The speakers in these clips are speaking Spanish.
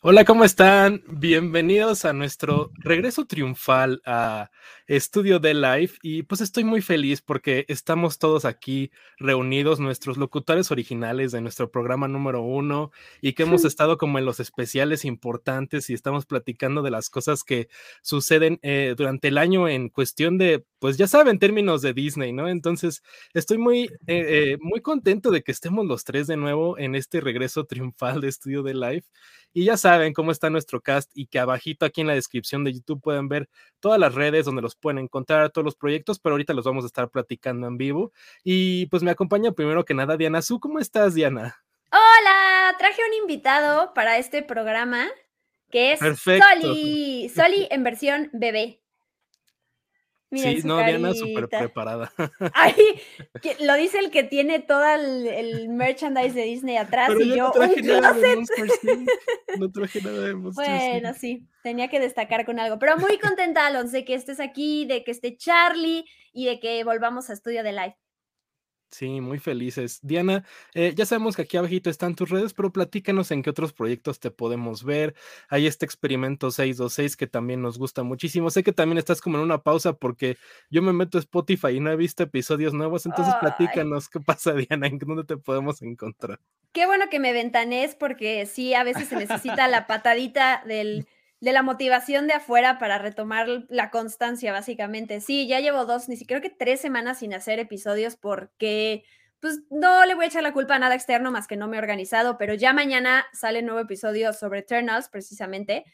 Hola, ¿cómo están? Bienvenidos a nuestro regreso triunfal a Estudio de Life y pues estoy muy feliz porque estamos todos aquí reunidos, nuestros locutores originales de nuestro programa número uno y que hemos estado como en los especiales importantes y estamos platicando de las cosas que suceden eh, durante el año en cuestión de, pues ya saben, términos de Disney, ¿no? Entonces estoy muy, eh, eh, muy contento de que estemos los tres de nuevo en este regreso triunfal de Estudio de Life. Y ya saben cómo está nuestro cast y que abajito aquí en la descripción de YouTube pueden ver todas las redes donde los pueden encontrar, todos los proyectos, pero ahorita los vamos a estar platicando en vivo. Y pues me acompaña primero que nada Diana Su. ¿Cómo estás, Diana? Hola, traje un invitado para este programa que es Soli. Soli en versión bebé sí, no, Diana súper preparada. Ay, lo dice el que tiene todo el, merchandise de Disney atrás y yo, no traje nada de No traje nada de Bueno, sí, tenía que destacar con algo. Pero muy contenta, Alonso, de que estés aquí, de que esté Charlie y de que volvamos a Estudio de Live. Sí, muy felices. Diana, eh, ya sabemos que aquí abajito están tus redes, pero platícanos en qué otros proyectos te podemos ver. Hay este experimento 626 que también nos gusta muchísimo. Sé que también estás como en una pausa porque yo me meto a Spotify y no he visto episodios nuevos, entonces platícanos qué pasa, Diana, en dónde te podemos encontrar. Qué bueno que me ventanes porque sí, a veces se necesita la patadita del de la motivación de afuera para retomar la constancia, básicamente. Sí, ya llevo dos, ni siquiera que tres semanas sin hacer episodios porque, pues, no le voy a echar la culpa a nada externo más que no me he organizado, pero ya mañana sale un nuevo episodio sobre Eternals, precisamente.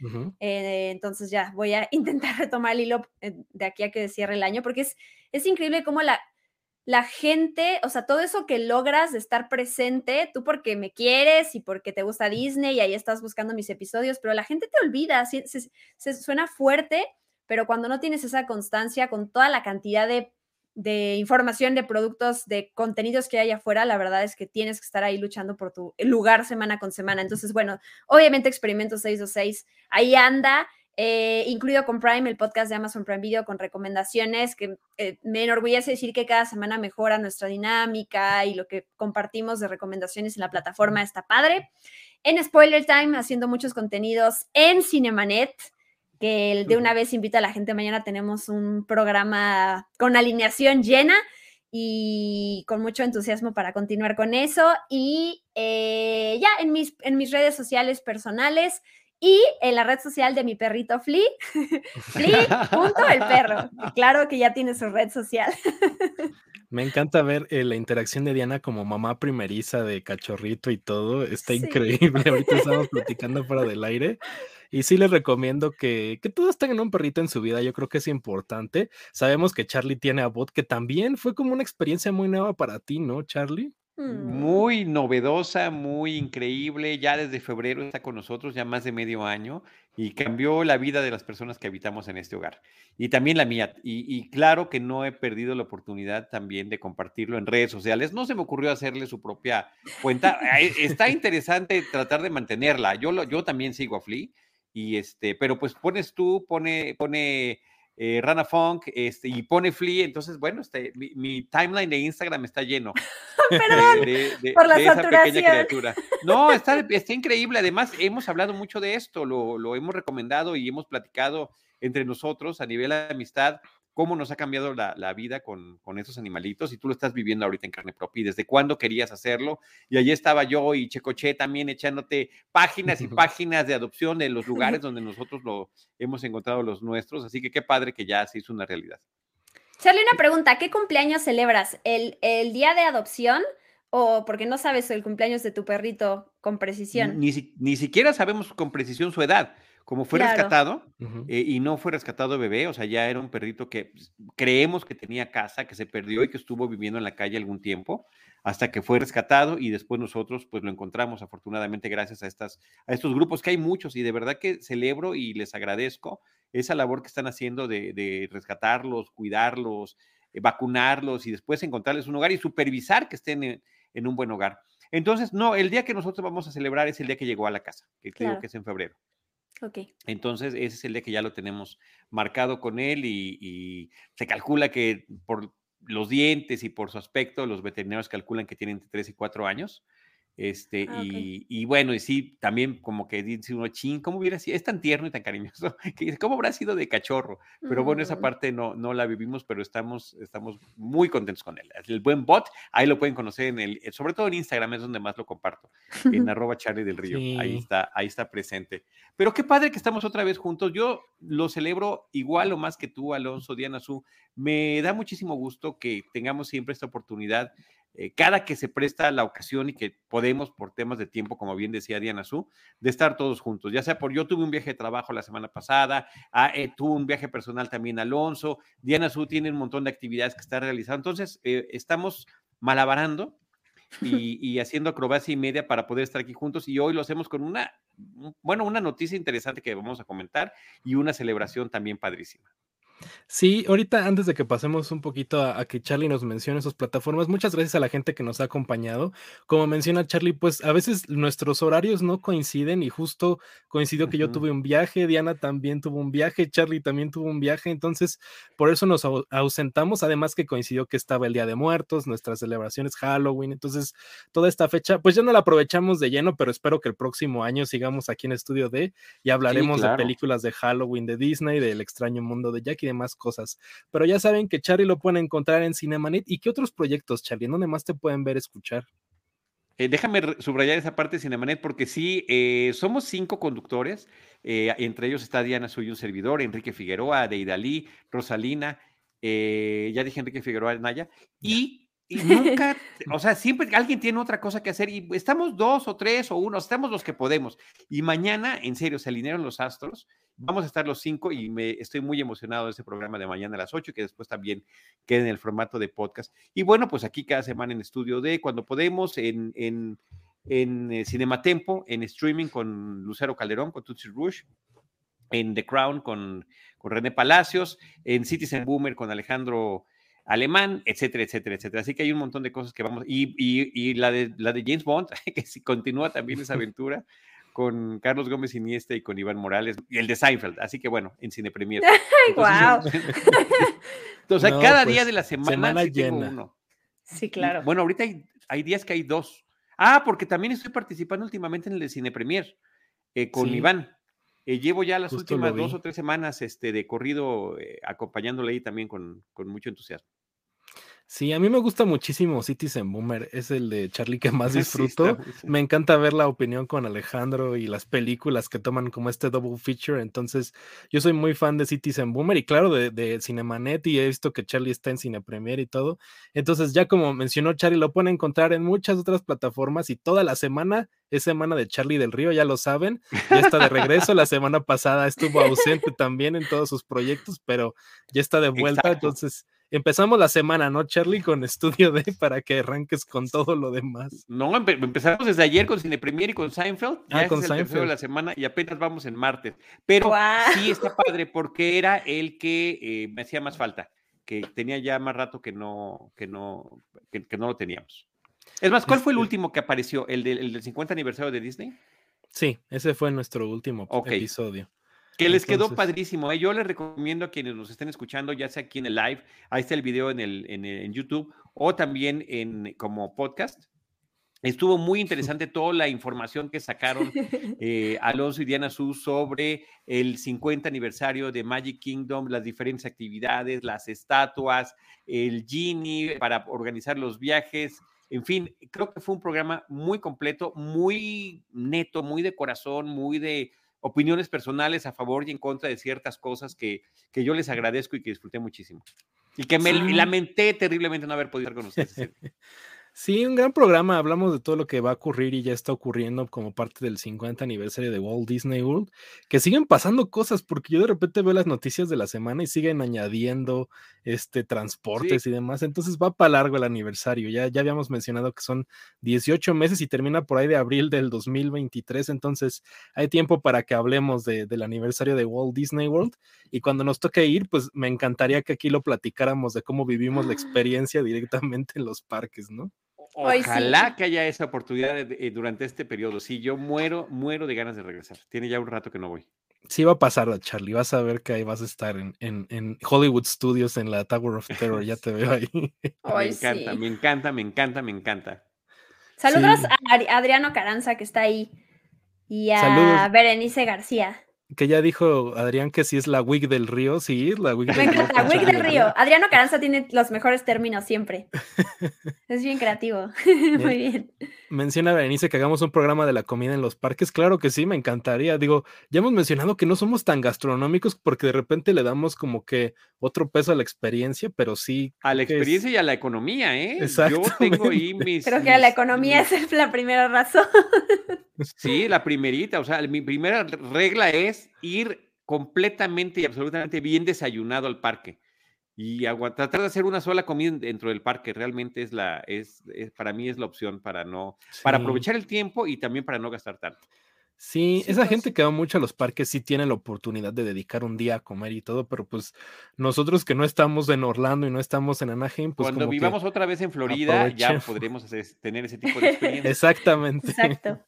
Eh, entonces ya voy a intentar retomar el hilo eh, de aquí a que cierre el año, porque es, es increíble cómo la, la gente, o sea, todo eso que logras de estar presente, tú porque me quieres y porque te gusta Disney y ahí estás buscando mis episodios, pero la gente te olvida, se, suena fuerte, pero cuando no tienes esa constancia con toda la cantidad de, de, información, de productos, de contenidos que hay afuera, la verdad es que tienes que estar ahí luchando por tu lugar semana con semana. Entonces, bueno, obviamente Experimento 626 ahí anda eh, incluido con Prime, el podcast de Amazon Prime Video con recomendaciones, que eh, me enorgullece decir que cada semana mejora nuestra dinámica y lo que compartimos de recomendaciones en la plataforma está padre. En Spoiler Time, haciendo muchos contenidos en Cinemanet, que de una vez invita a la gente. Mañana tenemos un programa con alineación llena y con mucho entusiasmo para continuar con eso. Y eh, ya en mis, en mis redes sociales personales, y en la red social de mi perrito Flea, Flea, el perro. Claro que ya tiene su red social. Me encanta ver eh, la interacción de Diana como mamá primeriza de cachorrito y todo. Está increíble. Ahorita estamos platicando fuera del aire. Y sí les recomiendo que, que, todos tengan un perrito en su vida. Yo creo que es importante. Sabemos que Charlie tiene a Bot, que también fue como una experiencia muy nueva para ti, ¿no, Charlie? Mm. Muy novedosa, muy increíble. Ya desde febrero está con nosotros, ya más de medio año, y cambió la vida de las personas que habitamos en este hogar. Y también la mía. Y, claro que no he perdido la oportunidad también de compartirlo en redes sociales. No se me ocurrió hacerle su propia cuenta. Está interesante tratar de mantenerla. Yo, lo, yo también sigo a Flea. Y este, pero pues pones tú, pone, pone eh, Rana Funk este, y pone Flea, entonces, bueno, este, mi, timeline de Instagram está lleno Perdón, de, por la esa pequeña criatura. No, está, está, increíble. Además, hemos hablado mucho de esto, lo, lo hemos recomendado y hemos platicado entre nosotros a nivel de amistad cómo nos ha cambiado la, vida con, esos animalitos y tú lo estás viviendo ahorita en carne propia y desde cuándo querías hacerlo. Y allí estaba yo y Checoche también echándote páginas y páginas de adopción de los lugares donde nosotros lo hemos encontrado los nuestros. Así que qué padre que ya se hizo una realidad. Charlie, una pregunta, ¿qué cumpleaños celebras? ¿El, el día de adopción? o porque no sabes el cumpleaños de tu perrito con precisión. Ni, ni, siquiera sabemos con precisión su edad. Como fue rescatado eh, y no fue rescatado bebé, o sea, ya era un perrito que pues, creemos que tenía casa, que se perdió y que estuvo viviendo en la calle algún tiempo, hasta que fue rescatado y después nosotros pues lo encontramos afortunadamente gracias a, estas, a estos grupos que hay muchos y de verdad que celebro y les agradezco esa labor que están haciendo de, rescatarlos, cuidarlos, eh, vacunarlos y después encontrarles un hogar y supervisar que estén en, un buen hogar. Entonces, no, el día que nosotros vamos a celebrar es el día que llegó a la casa, que creo que es en febrero. Entonces, ese es el día que ya lo tenemos marcado con él y, se calcula que por los dientes y por su aspecto, los veterinarios calculan que tiene entre 3 y 4 años. Este, ah, y, bueno, y sí, también como que dice uno, ching, ¿cómo hubiera sido? Es tan tierno y tan cariñoso, que ¿cómo habrá sido de cachorro? Pero bueno, esa mm. parte no, no la vivimos, pero estamos, estamos muy contentos con él. El buen bot, ahí lo pueden conocer en el, sobre todo en Instagram es donde más lo comparto, en arroba Charlie del Río, ahí está, ahí está presente. Pero qué padre que estamos otra vez juntos, yo lo celebro igual o más que tú, Alonso, Diana Su, me da muchísimo gusto que tengamos siempre esta oportunidad eh, cada que se presta la ocasión y que podemos, por temas de tiempo, como bien decía Diana Su, de estar todos juntos. Ya sea por yo tuve un viaje de trabajo la semana pasada, ah, eh, tuvo un viaje personal también Alonso, Diana Su tiene un montón de actividades que está realizando. Entonces, eh, estamos malabarando y, y, haciendo acrobacia y media para poder estar aquí juntos. Y hoy lo hacemos con una, bueno, una noticia interesante que vamos a comentar y una celebración también padrísima. Sí, ahorita antes de que pasemos un poquito a, que Charlie nos mencione sus plataformas, muchas gracias a la gente que nos ha acompañado. Como menciona Charlie, pues a veces nuestros horarios no coinciden y justo coincidió que yo tuve un viaje, Diana también tuvo un viaje, Charlie también tuvo un viaje, entonces por eso nos ausentamos, además que coincidió que estaba el Día de Muertos, nuestras celebraciones Halloween, entonces toda esta fecha, pues ya no la aprovechamos de lleno, pero espero que el próximo año sigamos aquí en Estudio D y hablaremos de películas de Halloween de Disney, del extraño mundo de Jack y más cosas. Pero ya saben que Charlie lo pueden encontrar en Cinemanet. ¿Y qué otros proyectos, Charlie? ¿Dónde más te pueden ver, escuchar? Eh, déjame subrayar esa parte de Cinemanet porque sí, eh, somos cinco conductores, eh, entre ellos está Diana, soy un servidor, Enrique Figueroa, Deidalí, Rosalina, ya dije Enrique Figueroa, Naya, y y nunca, o sea, siempre alguien tiene otra cosa que hacer y estamos dos o tres o uno, estamos los que podemos. Y mañana, en serio, se alinearon los astros. Vamos a estar los cinco y me estoy muy emocionado de ese programa de mañana a las ocho, que después también quede en el formato de podcast. Y bueno, pues aquí cada semana en estudio de cuando podemos, en, en, en eh, Cinematempo, en streaming con Lucero Calderón, con Tutsi Rush, en The Crown con, con René Palacios, en Citizen Boomer con Alejandro alemán, etcétera, etcétera, etcétera. Así que hay un montón de cosas que vamos, y, y, la, de, la de James Bond, que si continúa también esa aventura con Carlos Gómez Iniesta y con Iván Morales, y el de Seinfeld, así que bueno, en Cine Premier. Entonces, Entonces cada día pues, de la semana, llena. uno. Sí, claro. bueno, ahorita hay, hay, días que hay dos. Ah, porque también estoy participando últimamente en el de Cine Premier eh, con Iván. Eh, llevo ya las últimas dos o tres semanas este, de corrido eh, acompañándole ahí también con, con mucho entusiasmo. Sí, a mí me gusta muchísimo Citizen Boomer, es el de Charlie que más disfruto. me encanta ver la opinión con Alejandro y las películas que toman como este double feature. Entonces, yo soy muy fan de Citizen Boomer y claro, de, de Cinemanet y he visto que Charlie está en Cine Premier y todo. Entonces, ya como mencionó Charlie, lo pueden encontrar en muchas otras plataformas y toda la semana es semana de Charlie del Río, ya lo saben. Ya está de regreso. la semana pasada estuvo ausente también en todos sus proyectos, pero ya está de vuelta. Entonces, empezamos la semana, ¿no, Charlie? Con Estudio D para que arranques con todo lo demás. No, empezamos desde ayer con Cine Premier y con Seinfeld. Ah, con es el Seinfeld. de la semana y apenas vamos en martes. Pero sí está padre porque era el que eh, me hacía más falta, que tenía ya más rato que no, que no, que, no lo teníamos. Es más, ¿cuál fue el este último que apareció? ¿El del, el 50 aniversario de Disney? Sí, ese fue nuestro último episodio. Que les quedó padrísimo. ¿eh? Yo les recomiendo a quienes nos estén escuchando, ya sea aquí en el live, ahí está el video en, el, en, YouTube o también en, como podcast. Estuvo muy interesante toda la información que sacaron eh, Alonso y Diana Su sobre el 50 aniversario de Magic Kingdom, las diferentes actividades, las estatuas, el Genie para organizar los viajes. En fin, creo que fue un programa muy completo, muy neto, muy de corazón, muy de opiniones personales a favor y en contra de ciertas cosas que, que yo les agradezco y que disfruté muchísimo. Y que me lamenté terriblemente no haber podido estar con ustedes. Sí, un gran programa. Hablamos de todo lo que va a ocurrir y ya está ocurriendo como parte del 50 aniversario de Walt Disney World. Que siguen pasando cosas porque yo de repente veo las noticias de la semana y siguen añadiendo este transportes y demás. Entonces va para largo el aniversario. Ya, ya habíamos mencionado que son 18 meses y termina por ahí de abril del 2023. Entonces hay tiempo para que hablemos del aniversario de Walt Disney World. Y cuando nos toque ir, pues me encantaría que aquí lo platicáramos de cómo vivimos la experiencia directamente en los parques, ¿no? Ojalá que haya esa oportunidad eh, durante este periodo. Sí, yo muero, muero de ganas de regresar. Tiene ya un rato que no voy. Sí va a pasar, Charlie. Vas a ver que ahí vas a estar en, en, Hollywood Studios, en la Tower of Terror. Ya te veo ahí. me encanta, me encanta, me encanta, me encanta. Saludos a Adriano Caranza, que está ahí, y a Berenice García que ya dijo Adrián que sí es la wig del río, sí, la wig del río. La wig del río. Adriano Caranza tiene los mejores términos siempre. es bien creativo. Muy bien. Menciona Berenice que hagamos un programa de la comida en los parques. Claro que sí, me encantaría. Digo, ya hemos mencionado que no somos tan gastronómicos porque de repente le damos como que otro peso a la experiencia, pero sí. A la experiencia y a la economía, ¿eh? Yo tengo ahí mis. Creo que a la economía es la primera razón. sí, la primerita. O sea, mi primera regla es ir completamente y absolutamente bien desayunado al parque y tratar de hacer una sola comida dentro del parque realmente es la es, para mí es la opción para no para aprovechar el tiempo y también para no gastar tanto. Sí, esa pues gente que va mucho a los parques sí tiene la oportunidad de dedicar un día a comer y todo, pero pues nosotros que no estamos en Orlando y no estamos en Anaheim, pues cuando vivamos otra vez en Florida ya podremos tener ese tipo de experiencia. Exactamente. Exacto.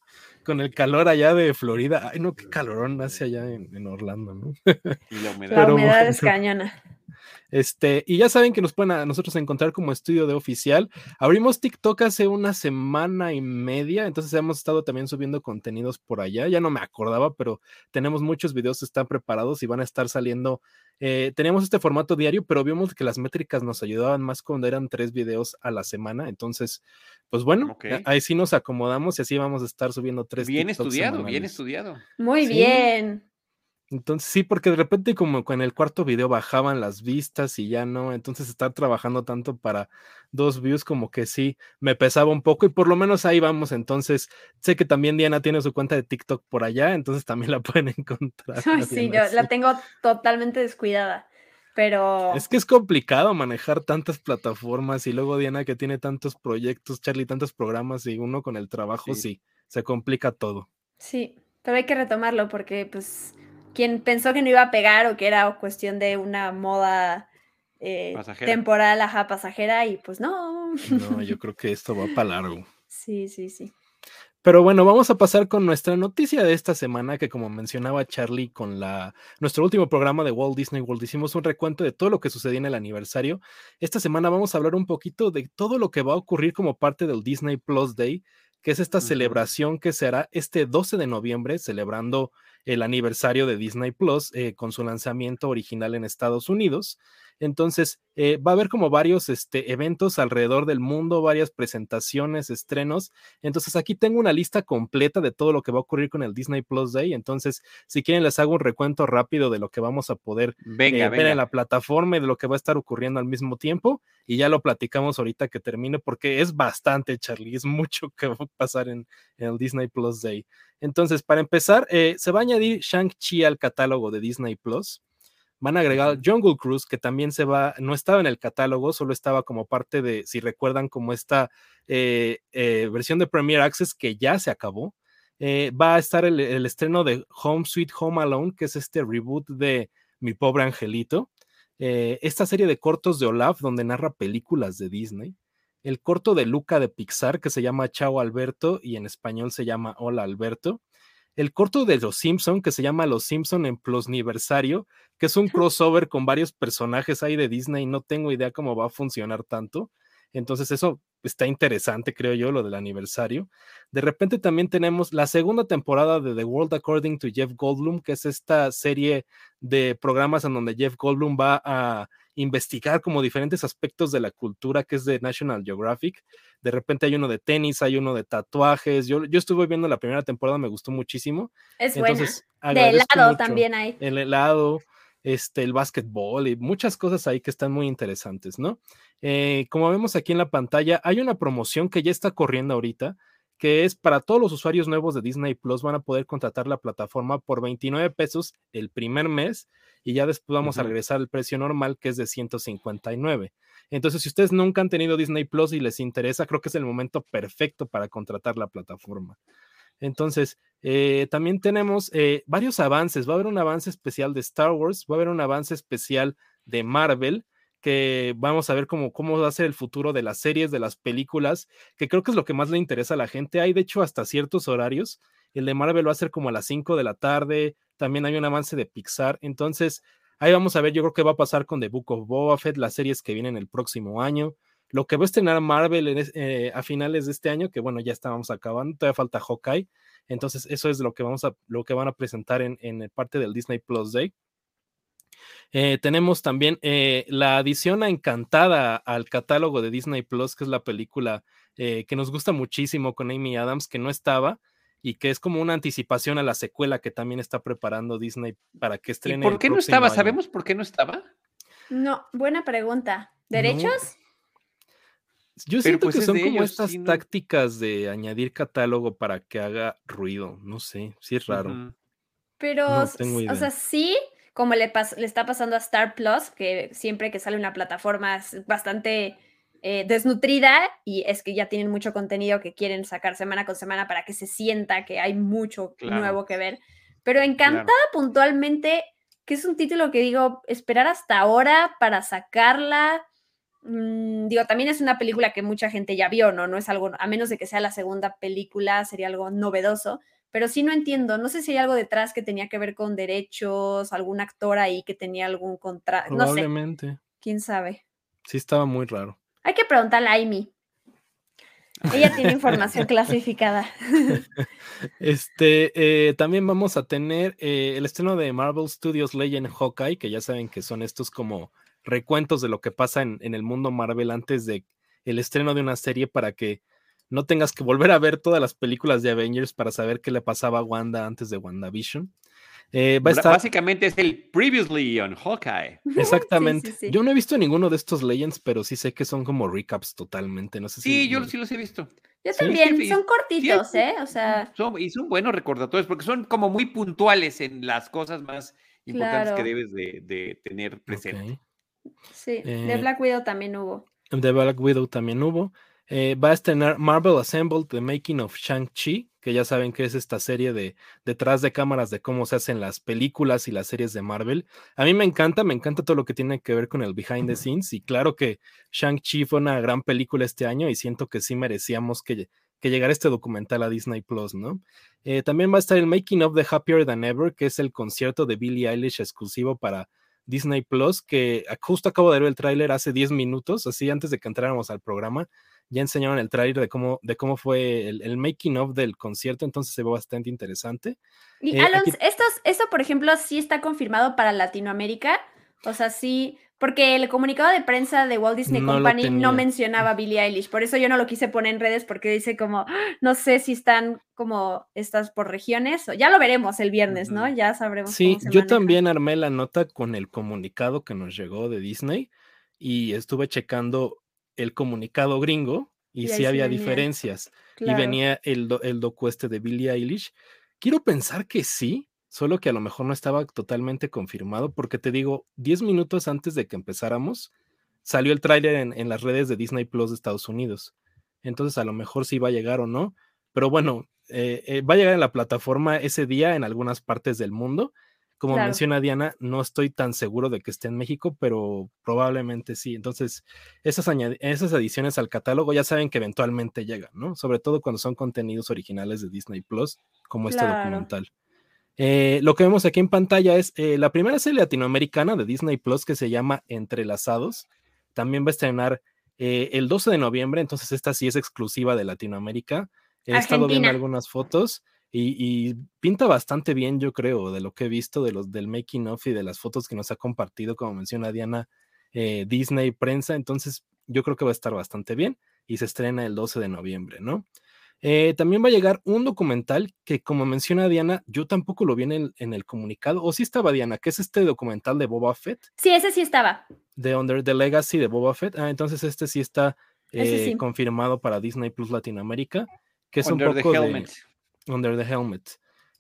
Con el calor allá de Florida. Ay, no, qué calorón hace allá en, Orlando, ¿no? Y la humedad. la humedad es cañona. Este, y ya saben que nos pueden a nosotros encontrar como estudio de oficial. Abrimos TikTok hace una semana y media, entonces hemos estado también subiendo contenidos por allá. Ya no me acordaba, pero tenemos muchos videos que están preparados y van a estar saliendo. Eh, teníamos este formato diario, pero vimos que las métricas nos ayudaban más cuando eran tres videos a la semana. Entonces, pues bueno, ahí sí nos acomodamos y así vamos a estar subiendo tres. Bien estudiado, bien estudiado. Muy bien. Entonces sí, porque de repente como en el cuarto video bajaban las vistas y ya no, entonces estar trabajando tanto para dos views como que sí me pesaba un poco y por lo menos ahí vamos. Entonces sé que también Diana tiene su cuenta de TikTok por allá, entonces también la pueden encontrar. sí, yo la tengo totalmente descuidada. Pero... Es que es complicado manejar tantas plataformas y luego Diana que tiene tantos proyectos, Charlie, tantos programas y uno con el trabajo, sí se complica todo. Sí, pero hay que retomarlo porque pues quien pensó que no iba a pegar o que era cuestión de una moda eh, temporal, ajá, pasajera, y pues no. No, yo creo que esto va para largo. Sí, sí, sí. Pero bueno, vamos a pasar con nuestra noticia de esta semana, que como mencionaba Charlie con la, nuestro último programa de Walt Disney World, hicimos un recuento de todo lo que sucedió en el aniversario. Esta semana vamos a hablar un poquito de todo lo que va a ocurrir como parte del Disney Plus Day, que es esta celebración que será este 12 de noviembre, celebrando el aniversario de Disney Plus eh, con su lanzamiento original en Estados Unidos. Entonces, eh, va a haber como varios este, eventos alrededor del mundo, varias presentaciones, estrenos. Entonces, aquí tengo una lista completa de todo lo que va a ocurrir con el Disney Plus Day. Entonces, si quieren, les hago un recuento rápido de lo que vamos a poder eh, ver en la plataforma y de lo que va a estar ocurriendo al mismo tiempo. Y ya lo platicamos ahorita que termine, porque es bastante, Charlie, es mucho que va a pasar en, en el Disney Plus Day. Entonces, para empezar, eh, se va a añadir Shang-Chi al catálogo de Disney Plus. Van a agregar Jungle Cruise, que también se va, no estaba en el catálogo, solo estaba como parte de, si recuerdan, como esta eh, eh, versión de Premier Access que ya se acabó. va a estar el, el, estreno de Home Sweet Home Alone, que es este reboot de Mi Pobre Angelito. esta serie de cortos de Olaf, donde narra películas de Disney el corto de Luca de Pixar que se llama Chao Alberto y en español se llama Hola Alberto. El corto de Los Simpson que se llama Los Simpson en Plusniversario, que es un crossover con varios personajes ahí de Disney. No tengo idea cómo va a funcionar tanto. Entonces eso está interesante, creo yo, lo del aniversario. De repente también tenemos la segunda temporada de The World According to Jeff Goldblum, que es esta serie de programas en donde Jeff Goldblum va a investigar como diferentes aspectos de la cultura que es de National Geographic. De repente hay uno de tenis, hay uno de tatuajes. Yo, yo estuve viendo la primera temporada, me gustó muchísimo. Es Entonces, buena. De helado también hay. El helado, este, el básquetbol y muchas cosas ahí que están muy interesantes, ¿no? Eh, como vemos aquí en la pantalla, hay una promoción que ya está corriendo ahorita que es para todos los usuarios nuevos de Disney Plus van a poder contratar la plataforma por 29 pesos el primer mes y ya después vamos a regresar al precio normal que es de 159. Entonces, si ustedes nunca han tenido Disney Plus y les interesa, creo que es el momento perfecto para contratar la plataforma. Entonces, eh, también tenemos eh, varios avances. Va a haber un avance especial de Star Wars, va a haber un avance especial de Marvel que vamos a ver cómo, cómo va a ser el futuro de las series, de las películas, que creo que es lo que más le interesa a la gente. Hay de hecho hasta ciertos horarios. El de Marvel va a ser como a las 5 de la tarde. También hay un avance de Pixar. Entonces, ahí vamos a ver, yo creo que va a pasar con The Book of Boba Fett, las series que vienen el próximo año. lo que va a estrenar Marvel eh, a finales de este año, que bueno, ya estábamos acabando, todavía falta Hawkeye, entonces eso es lo que vamos a, lo que van a presentar en, en parte del Disney Plus Day. Eh, tenemos también eh, la adición a Encantada al catálogo de Disney Plus, que es la película que nos gusta muchísimo con Amy Adams, que no estaba y que es como una anticipación a la secuela que también está preparando Disney para que estrene. ¿Y ¿Por qué no estaba? ¿Sabemos por qué no estaba? No, buena pregunta. ¿Derechos? Yo siento pues, que son como estas tácticas de añadir catálogo para que haga ruido. No sé, sí es raro. Pero, o sea, sí, como le, le, está pasando a Star Plus, que siempre que sale una plataforma es bastante eh, desnutrida y es que ya tienen mucho contenido que quieren sacar semana con semana para que se sienta que hay mucho nuevo que ver. Pero Encantada puntualmente, que es un título que digo, esperar hasta ahora para sacarla Mm, digo, también es una película que mucha gente ya vio, ¿no? No es algo, a menos de que sea la segunda película, sería algo novedoso, pero sí no entiendo, no sé si hay algo detrás que tenía que ver con derechos, algún actor ahí que tenía algún contrato, no sé. ¿Quién sabe? Sí, estaba muy raro. Hay que preguntarle a Amy. Ella tiene información clasificada. Este, eh, también vamos a tener eh, el estreno de Marvel Studios Legend Hawkeye, que ya saben que son estos como recuentos de lo que pasa en, el mundo Marvel antes de el estreno de una serie para que no tengas que volver a ver todas las películas de Avengers para saber qué le pasaba a Wanda antes de WandaVision. Eh, Básicamente es el Previously on Hawkeye. Exactamente. Yo no he visto ninguno de estos Legends, pero sí sé que son como recaps totalmente. No sé sí, si yo sí los he visto. Yo también, son cortitos, ¿eh? O sea. y son buenos recordatorios porque son como muy puntuales en las cosas más importantes que debes de, tener presente. Sí, de eh, Black Widow también hubo. De Black Widow también hubo. Eh, va a estrenar Marvel Assembled, The Making of Shang-Chi, que ya saben que es esta serie de detrás de cámaras de cómo se hacen las películas y las series de Marvel. A mí me encanta, me encanta todo lo que tiene que ver con el behind the scenes y claro que Shang-Chi fue una gran película este año y siento que sí merecíamos que, que llegara este documental a Disney Plus, ¿no? Eh, también va a estar el Making of the Happier Than Ever, que es el concierto de Billie Eilish exclusivo para Disney Plus, que justo acabo de ver el tráiler hace 10 minutos, así antes de que entráramos al programa, ya enseñaron el tráiler de cómo, de cómo fue el, making of del concierto, entonces se ve bastante interesante. Y eh, Alonso, esto, por ejemplo, sí está confirmado para Latinoamérica, o sea, sí, porque el comunicado de prensa de Walt Disney Company no mencionaba a Billie Eilish, por eso yo no lo quise poner en redes porque dice como, ¡Ah! no sé si están como estas por regiones, o ya lo veremos el viernes, ¿no? Ya sabremos. Sí, yo también armé la nota con el comunicado que nos llegó de Disney y estuve checando el comunicado gringo y, sí había diferencias. Y venía el, el docu este de Billie Eilish. Quiero pensar que sí, solo que a lo mejor no estaba totalmente confirmado, porque te digo, 10 minutos antes de que empezáramos, salió el tráiler en, las redes de Disney Plus de Estados Unidos. Entonces a lo mejor sí va a llegar o no, pero bueno, eh, eh, va a llegar en la plataforma ese día en algunas partes del mundo. Como menciona Diana, no estoy tan seguro de que esté en México, pero probablemente sí. Entonces, esas, esas adiciones al catálogo ya saben que eventualmente llegan, ¿no? Sobre todo cuando son contenidos originales de Disney Plus, como este documental. Eh, lo que vemos aquí en pantalla es eh, la primera serie latinoamericana de Disney Plus que se llama Entrelazados. También va a estrenar eh, el 12 de noviembre, entonces esta sí es exclusiva de Latinoamérica. He estado viendo algunas fotos y, pinta bastante bien, yo creo, de lo que he visto de los del making of y de las fotos que nos ha compartido, como menciona Diana, Disney Prensa. Entonces, yo creo que va a estar bastante bien y se estrena el 12 de noviembre, ¿no? Eh, también va a llegar un documental que, como menciona Diana, yo tampoco lo vi en el, comunicado. ¿O sí estaba Diana? ¿Qué es este documental de Boba Fett? Sí, ese sí estaba. De Under the Legacy de Boba Fett. Ah, entonces este sí está eh, confirmado para Disney Plus Latinoamérica. Que es Under un poco the Helmet. Under the Helmet.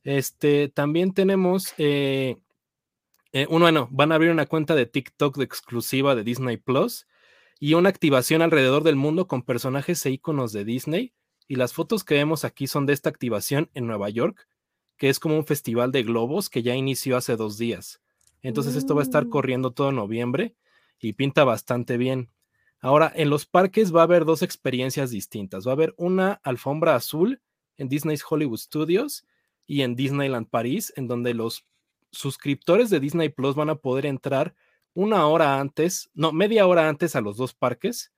Este, también tenemos. Eh, bueno, van a abrir una cuenta de TikTok de exclusiva de Disney Plus y una activación alrededor del mundo con personajes e iconos de Disney y las fotos que vemos aquí son de esta activación en Nueva York, que es como un festival de globos que ya inició hace dos días. Entonces esto va a estar mm. corriendo todo noviembre y pinta bastante bien. Ahora, en los parques va a haber dos experiencias distintas. Va a haber una alfombra azul en Disney's Hollywood Studios y en Disneyland París, en donde los suscriptores de Disney Plus van a poder entrar una hora antes, no, media hora antes a los dos parques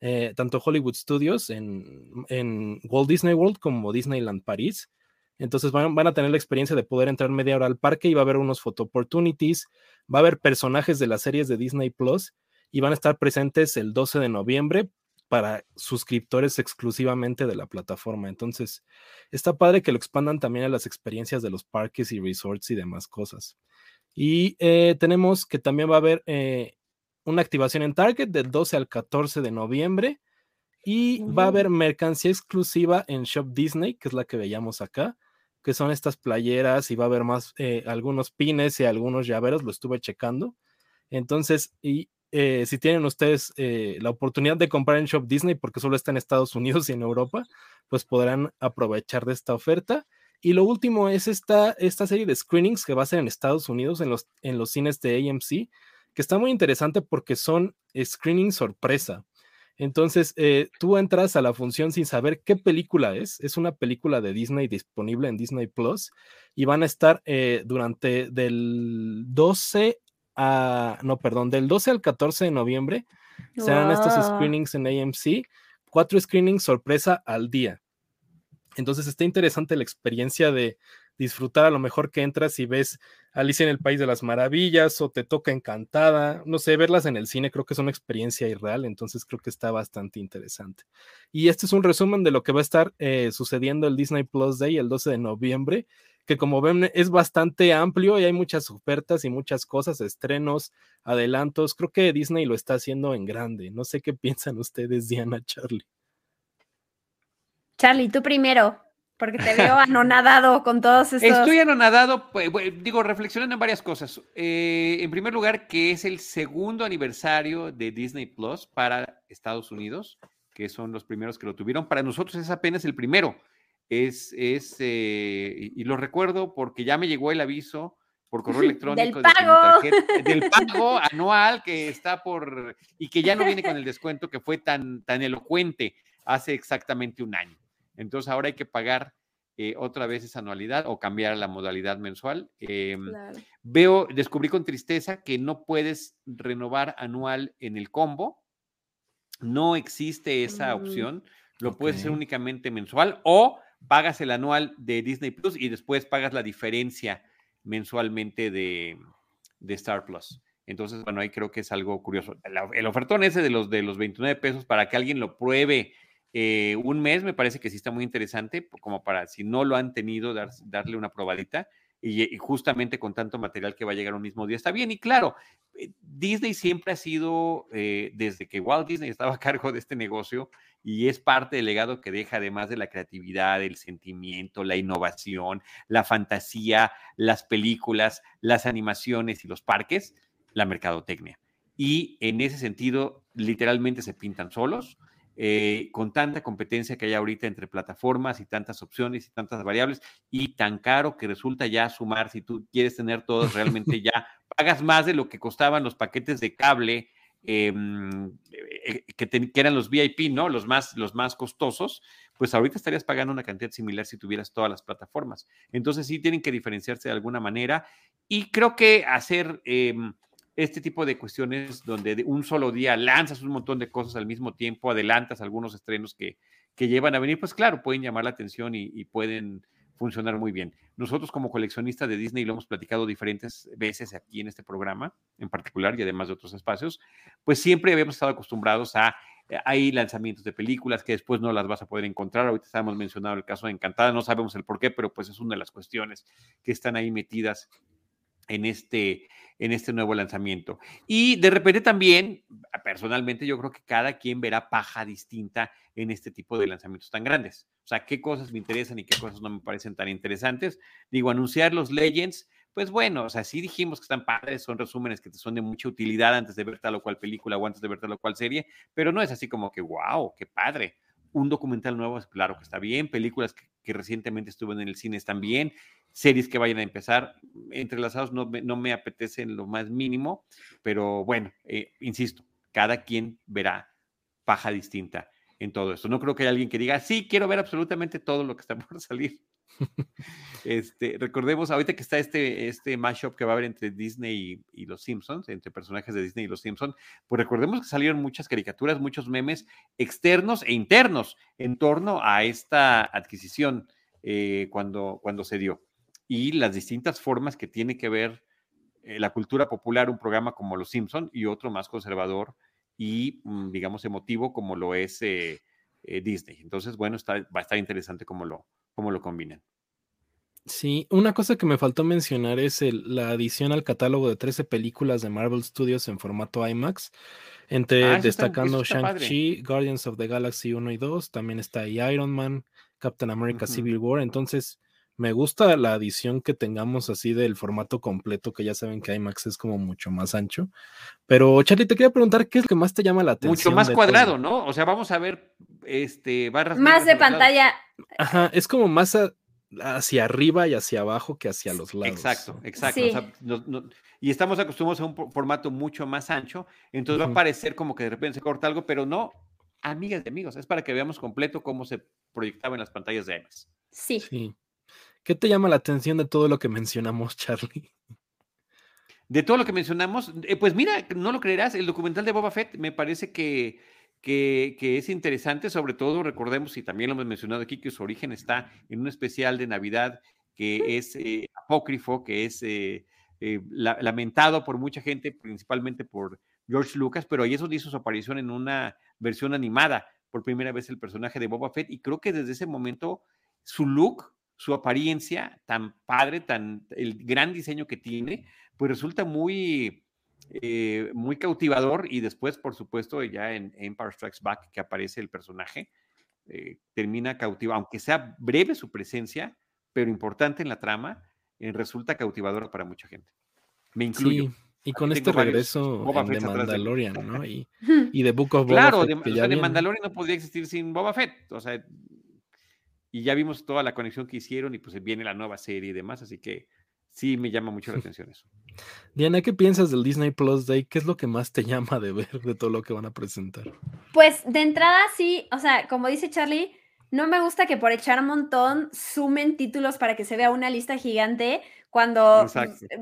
eh, tanto Hollywood Studios en, en, Walt Disney World como Disneyland París. Entonces van, van, a tener la experiencia de poder entrar media hora al parque y va a haber unos photo opportunities, va a haber personajes de las series de Disney Plus y van a estar presentes el 12 de noviembre para suscriptores exclusivamente de la plataforma. Entonces, está padre que lo expandan también a las experiencias de los parques y resorts y demás cosas. Y eh, tenemos que también va a haber eh, una activación en Target del 12 al 14 de noviembre y va a haber mercancía exclusiva en Shop Disney, que es la que veíamos acá, que son estas playeras y va a haber más, eh, algunos pines y algunos llaveros, lo estuve checando. Entonces, y eh, si tienen ustedes eh, la oportunidad de comprar en Shop Disney, porque solo está en Estados Unidos y en Europa, pues podrán aprovechar de esta oferta. Y lo último es esta, esta serie de screenings que va a ser en Estados Unidos, en los, en los cines de AMC, que está muy interesante porque son screenings sorpresa. Entonces, eh, tú entras a la función sin saber qué película es. Es una película de Disney disponible en Disney Plus y van a estar durante del 12 no, perdón, del 12 al 14 de noviembre serán estos screenings en AMC, cuatro screenings sorpresa al día. Entonces está interesante la experiencia de disfrutar a lo mejor que entras y ves Alicia en el País de las Maravillas o te toca Encantada, no sé, verlas en el cine creo que es una experiencia irreal, entonces creo que está bastante interesante. Y este es un resumen de lo que va a estar eh, sucediendo el Disney Plus Day el 12 de noviembre que como ven es bastante amplio y hay muchas ofertas y muchas cosas, estrenos, adelantos. Creo que Disney lo está haciendo en grande. No sé qué piensan ustedes, Diana, Charlie. Charlie, tú primero, porque te veo anonadado con todos estos. Estoy anonadado, pues, digo, reflexionando en varias cosas. Eh, en primer lugar, que es el segundo aniversario de Disney Plus para Estados Unidos, que son los primeros que lo tuvieron. Para nosotros es apenas el primero es, es eh, y lo recuerdo porque ya me llegó el aviso por correo electrónico del pago. del pago anual que está por y que ya no viene con el descuento que fue tan, tan elocuente hace exactamente un año. Entonces ahora hay que pagar eh, otra vez esa anualidad o cambiar la modalidad mensual. Em, veo, descubrí con tristeza que no puedes renovar anual en el combo. No existe esa mm, opción. Lo puedes hacer únicamente mensual o pagas el anual de Disney Plus y después pagas la diferencia mensualmente de, Star Plus. Entonces, bueno, ahí creo que es algo curioso. El, ofertón ese de los, de los 29 pesos para que alguien lo pruebe eh, un mes, me parece que sí está muy interesante, como para si no lo han tenido, darle una probadita. Y, justamente con tanto material que va a llegar un mismo día está bien. Y claro, eh, Disney siempre ha sido, eh, desde que Walt Disney estaba a cargo de este negocio, y es parte del legado que deja, además de la creatividad, el sentimiento, la innovación, la fantasía, las películas, las animaciones y los parques, la mercadotecnia. Y en ese sentido, literalmente se pintan solos. Eh, con tanta competencia que hay ahorita entre plataformas y tantas opciones y tantas variables y tan caro que resulta ya sumar, si tú quieres tener todos, realmente ya pagas más de lo que costaban los paquetes de cable Em, eh, que, eran los VIP, ¿no? Los más, los más costosos, pues ahorita estarías pagando una cantidad similar si tuvieras todas las plataformas. Entonces sí tienen que diferenciarse de alguna manera y creo que hacer em, este tipo de cuestiones donde de un solo día lanzas un montón de cosas al mismo tiempo, adelantas algunos estrenos que, que llevan a venir, pues claro, pueden llamar la atención y pueden funcionar muy bien. Nosotros como coleccionistas de Disney lo hemos platicado diferentes veces aquí en este programa, en particular y además de otros espacios, pues siempre habíamos estado acostumbrados a eh, hay lanzamientos de películas que después no las vas a poder encontrar. Ahorita estamos mencionando el caso de Encantada, no sabemos el por qué, pero pues es una de las cuestiones que están ahí metidas en este, en este nuevo lanzamiento. Y de repente también, personalmente, yo creo que cada quien verá paja distinta en este tipo de lanzamientos tan grandes. O sea, qué cosas me interesan y qué cosas no me parecen tan interesantes. Digo, anunciar los Legends, pues bueno, o sea, sí dijimos que están padres, son resúmenes que te son de mucha utilidad antes de ver tal o cual película o antes de ver tal o cual serie, pero no es así como que, wow, qué padre. Un documental nuevo, claro que está bien, películas que, que recientemente estuvieron en el cine están bien, series que vayan a empezar. Entrelazados no, no me apetece en lo más mínimo, pero bueno, eh, insisto, cada quien verá paja distinta en todo esto. No creo que haya alguien que diga, sí, quiero ver absolutamente todo lo que está por salir. Este, recordemos, ahorita que está este, este mashup que va a haber entre Disney y, los Simpsons, entre personajes de Disney y los Simpsons, pues recordemos que salieron muchas caricaturas, muchos memes externos e internos en torno a esta adquisición eh, cuando, cuando se dio. Y las distintas formas que tiene que ver eh, la cultura popular, un programa como Los Simpsons y otro más conservador y, mm, digamos, emotivo como lo es eh, Disney. Entonces, bueno, está, va a estar interesante cómo lo, cómo lo combinan. Sí, una cosa que me faltó mencionar es la adición al catálogo de 13 películas de Marvel Studios en formato IMAX, entre ah, destacando Shang-Chi, Guardians of the Galaxy 1 y 2, también está Iron Man, Captain America Civil War, entonces me gusta la adición que tengamos así del formato completo, que ya saben que IMAX es como mucho más ancho. Pero Charlie, te quería preguntar, ¿qué es lo que más te llama la atención? Mucho más cuadrado, ¿no? O sea, vamos a ver este barras. Más de pantalla. Ajá, es como más hacia arriba y hacia abajo que hacia los lados. Exacto, exacto. y estamos acostumbrados a un formato mucho más ancho, entonces va a parecer como que de repente se corta algo, pero no, amigas y amigos, es para que veamos completo cómo se proyectaba en las pantallas de IMAX. Sí. sí. ¿Qué te llama la atención de todo lo que mencionamos, Charlie? De todo lo que mencionamos, eh, pues mira, no lo creerás, el documental de Boba Fett me parece que que, es interesante, sobre todo recordemos, y también lo hemos mencionado aquí, que su origen está en un especial de Navidad que es eh, apócrifo, que es eh, eh, lamentado por mucha gente, principalmente por George Lucas, pero ahí eso hizo su aparición en una versión animada, por primera vez el personaje de Boba Fett, y creo que desde ese momento su look, su apariencia tan padre, tan el gran diseño que tiene, pues resulta muy eh, muy cautivador y después, por supuesto, ya en Empire Strikes Back que aparece el personaje, eh, termina cautiva, aunque sea breve su presencia, pero importante en la trama, eh, resulta cautivadora para mucha gente. Me incluyo. Sí. Y con este regreso de Mandalorian, ¿no? Y, de Book of Boba claro, Fett. Claro, de, Mandalorian no podría existir sin Boba Fett. O sea, y ya vimos toda la conexión que hicieron y pues viene la nueva serie y demás, así que sí me llama mucho la atención eso. Diana, ¿qué piensas del Disney Plus Day? ¿Qué es lo que más te llama de ver de todo lo que van a presentar? Pues de entrada sí, o sea, como dice Charlie, no me gusta que por echar un montón sumen títulos para que se vea una lista gigante cuando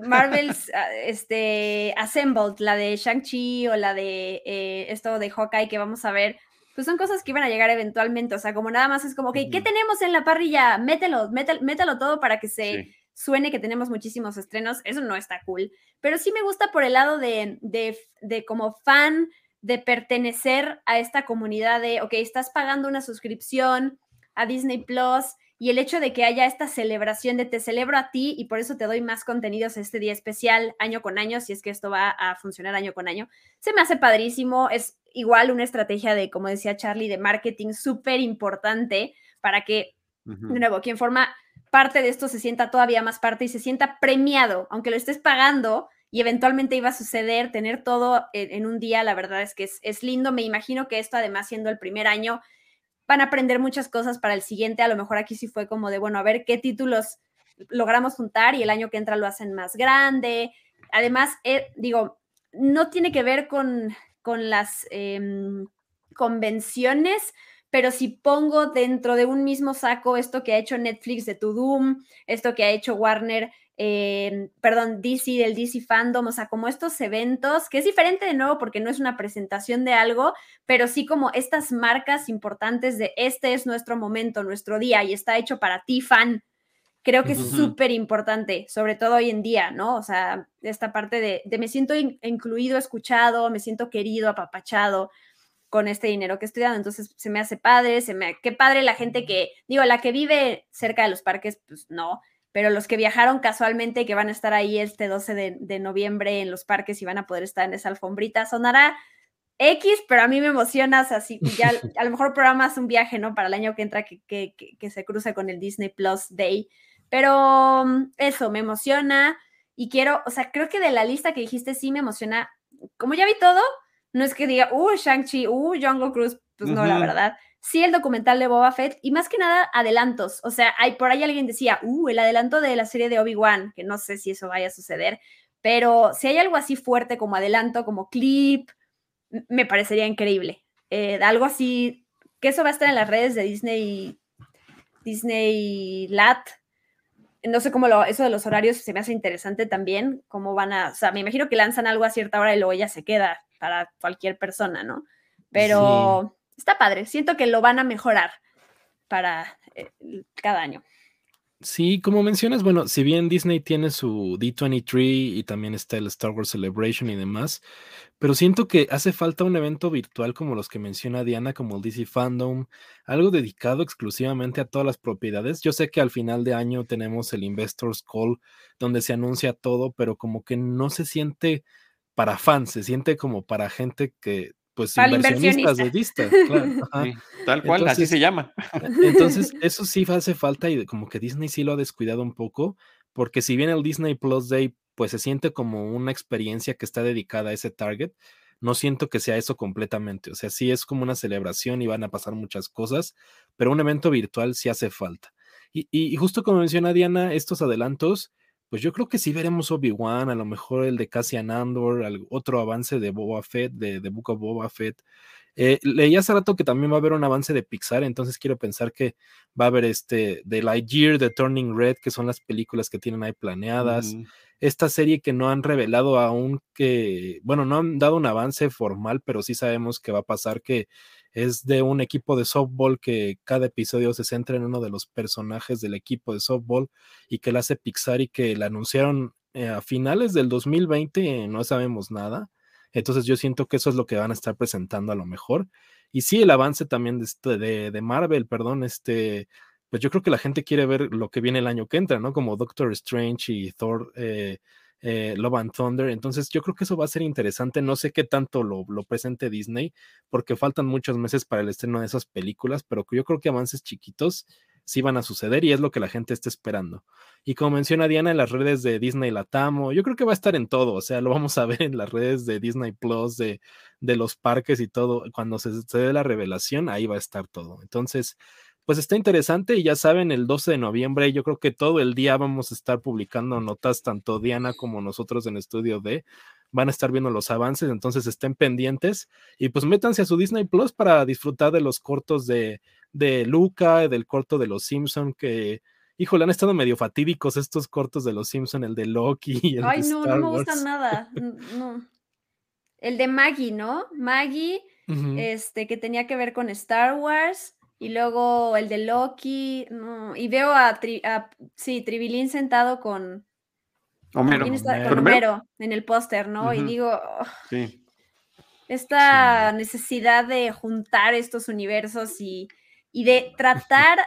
Marvel's ah, este, Assembled, la de Shang-Chi o la de eh, esto de Hawkeye que vamos a ver, pues son cosas que iban a llegar eventualmente, o sea, como nada más es como, que, ¿qué tenemos en la parrilla? Mételo, mételo, mételo todo para que se suene que tenemos muchísimos estrenos, eso no está cool, pero sí me gusta por el lado de, de, como fan, de pertenecer a esta comunidad de, ok, estás pagando una suscripción a Disney Plus y el hecho de que haya esta celebración de te celebro a ti y por eso te doy más contenidos este día especial año con año, si es que esto va a funcionar año con año, se me hace padrísimo, es igual una estrategia de, como decía Charlie, de marketing súper importante para que, de nuevo, quien forma parte de esto se sienta todavía más parte y se sienta premiado, aunque lo estés pagando y eventualmente iba a suceder, tener todo en, un día, la verdad es que es, lindo. Me imagino que esto, además, siendo el primer año, van a aprender muchas cosas para el siguiente. A lo mejor aquí sí fue como de, bueno, a ver qué títulos logramos juntar y el año que entra lo hacen más grande. Además, eh, digo, no tiene que ver con, con las em, convenciones, pero si pongo dentro de un mismo saco esto que ha hecho Netflix de To Doom, esto que ha hecho Warner, eh, perdón, DC del DC Fandom, o sea, como estos eventos, que es diferente de nuevo porque no es una presentación de algo, pero sí como estas marcas importantes de este es nuestro momento, nuestro día y está hecho para ti, fan. Creo que es súper importante, sobre todo hoy en día, ¿no? O sea, esta parte de, de me siento incluido, escuchado, me siento querido, apapachado con este dinero que estoy dando. Entonces se me hace padre, se me, qué padre la gente que, digo, la que vive cerca de los parques, pues no, pero los que viajaron casualmente que van a estar ahí este 12 de, noviembre en los parques y van a poder estar en esa alfombrita, sonará X, pero a mí me emocionas así, ya a lo mejor programas un viaje, ¿no? Para el año que entra que, que, que se cruza con el Disney Plus Day. Pero mm, eso, me emociona y quiero, o sea, creo que de la lista que dijiste sí me emociona. Como ya vi todo, no es que diga, uh, Shang-Chi, uh, Jungle Cruise, pues no, la verdad. Sí, el documental de Boba Fett y más que nada adelantos. O sea, hay, por ahí alguien decía, uh, el adelanto de la serie de Obi-Wan, que no sé si eso vaya a suceder, pero si hay algo así fuerte como adelanto, como clip, me parecería increíble. Eh, algo así, que eso va a estar en las redes de Disney Disney Lat. No sé cómo lo, eso de los horarios se me hace interesante también, cómo van a, o sea, me imagino que lanzan algo a cierta hora y luego ya se queda para cualquier persona, ¿no? Pero está padre, siento que lo van a mejorar para eh, cada año. Sí, como mencionas, bueno, si bien Disney tiene su D23 y también está el Star Wars Celebration y demás, pero siento que hace falta un evento virtual como los que menciona Diana, como el DC Fandom, algo dedicado exclusivamente a todas las propiedades. Yo sé que al final de año tenemos el Investors Call, donde se anuncia todo, pero como que no se siente para fans, se siente como para gente que pues inversionistas de vistas, claro. tal cual, así se llama. Entonces, eso sí hace falta y como que Disney sí lo ha descuidado un poco, porque si bien el Disney Plus Day pues se siente como una experiencia que está dedicada a ese target, no siento que sea eso completamente. O sea, sí es como una celebración y van a pasar muchas cosas, pero un evento virtual sí hace falta. Y, y justo como menciona Diana, estos adelantos, pues yo creo que sí veremos Obi-Wan, a lo mejor el de Cassian Andor, otro avance de Boba Fett, de, de Book of Boba Fett. Eh, leí hace rato que también va a haber un avance de Pixar, entonces quiero pensar que va a haber este de Lightyear, de Turning Red, que son las películas que tienen ahí planeadas. Esta serie que no han revelado aún que, bueno, no han dado un avance formal, pero sí sabemos que va a pasar que es de un equipo de softball que cada episodio se centra en uno de los personajes del equipo de softball y que la hace Pixar y que la anunciaron eh, a finales del 2020, no sabemos nada. Entonces yo siento que eso es lo que van a estar presentando a lo mejor. Y sí, el avance también de, este, de, Marvel, perdón, este, pues yo creo que la gente quiere ver lo que viene el año que entra, ¿no? Como Doctor Strange y Thor eh, eh, Love and Thunder. Entonces yo creo que eso va a ser interesante. No sé qué tanto lo, presente Disney, porque faltan muchos meses para el estreno de esas películas, pero yo creo que avances chiquitos sí van a suceder y es lo que la gente está esperando. Y como menciona Diana, en las redes de Disney Latamo, yo creo que va a estar en todo, o sea, lo vamos a ver en las redes de Disney Plus, de, de los parques y todo, cuando se, se dé la revelación, ahí va a estar todo. Entonces, pues está interesante y ya saben, el 12 de noviembre yo creo que todo el día vamos a estar publicando notas, tanto Diana como nosotros en Estudio D, van a estar viendo los avances, entonces estén pendientes y pues métanse a su Disney Plus para disfrutar de los cortos de, de Luca, del corto de los Simpson que... Híjole, han estado medio fatídicos estos cortos de los Simpson, el de Loki y el Ay, no, no me gustan nada. No. El de Maggie, ¿no? Maggie, este, que tenía que ver con Star Wars. Y luego el de Loki, y veo a, sí, Tribilín sentado con Homero, en el póster, ¿no? Y digo, esta necesidad de juntar estos universos y, y de tratar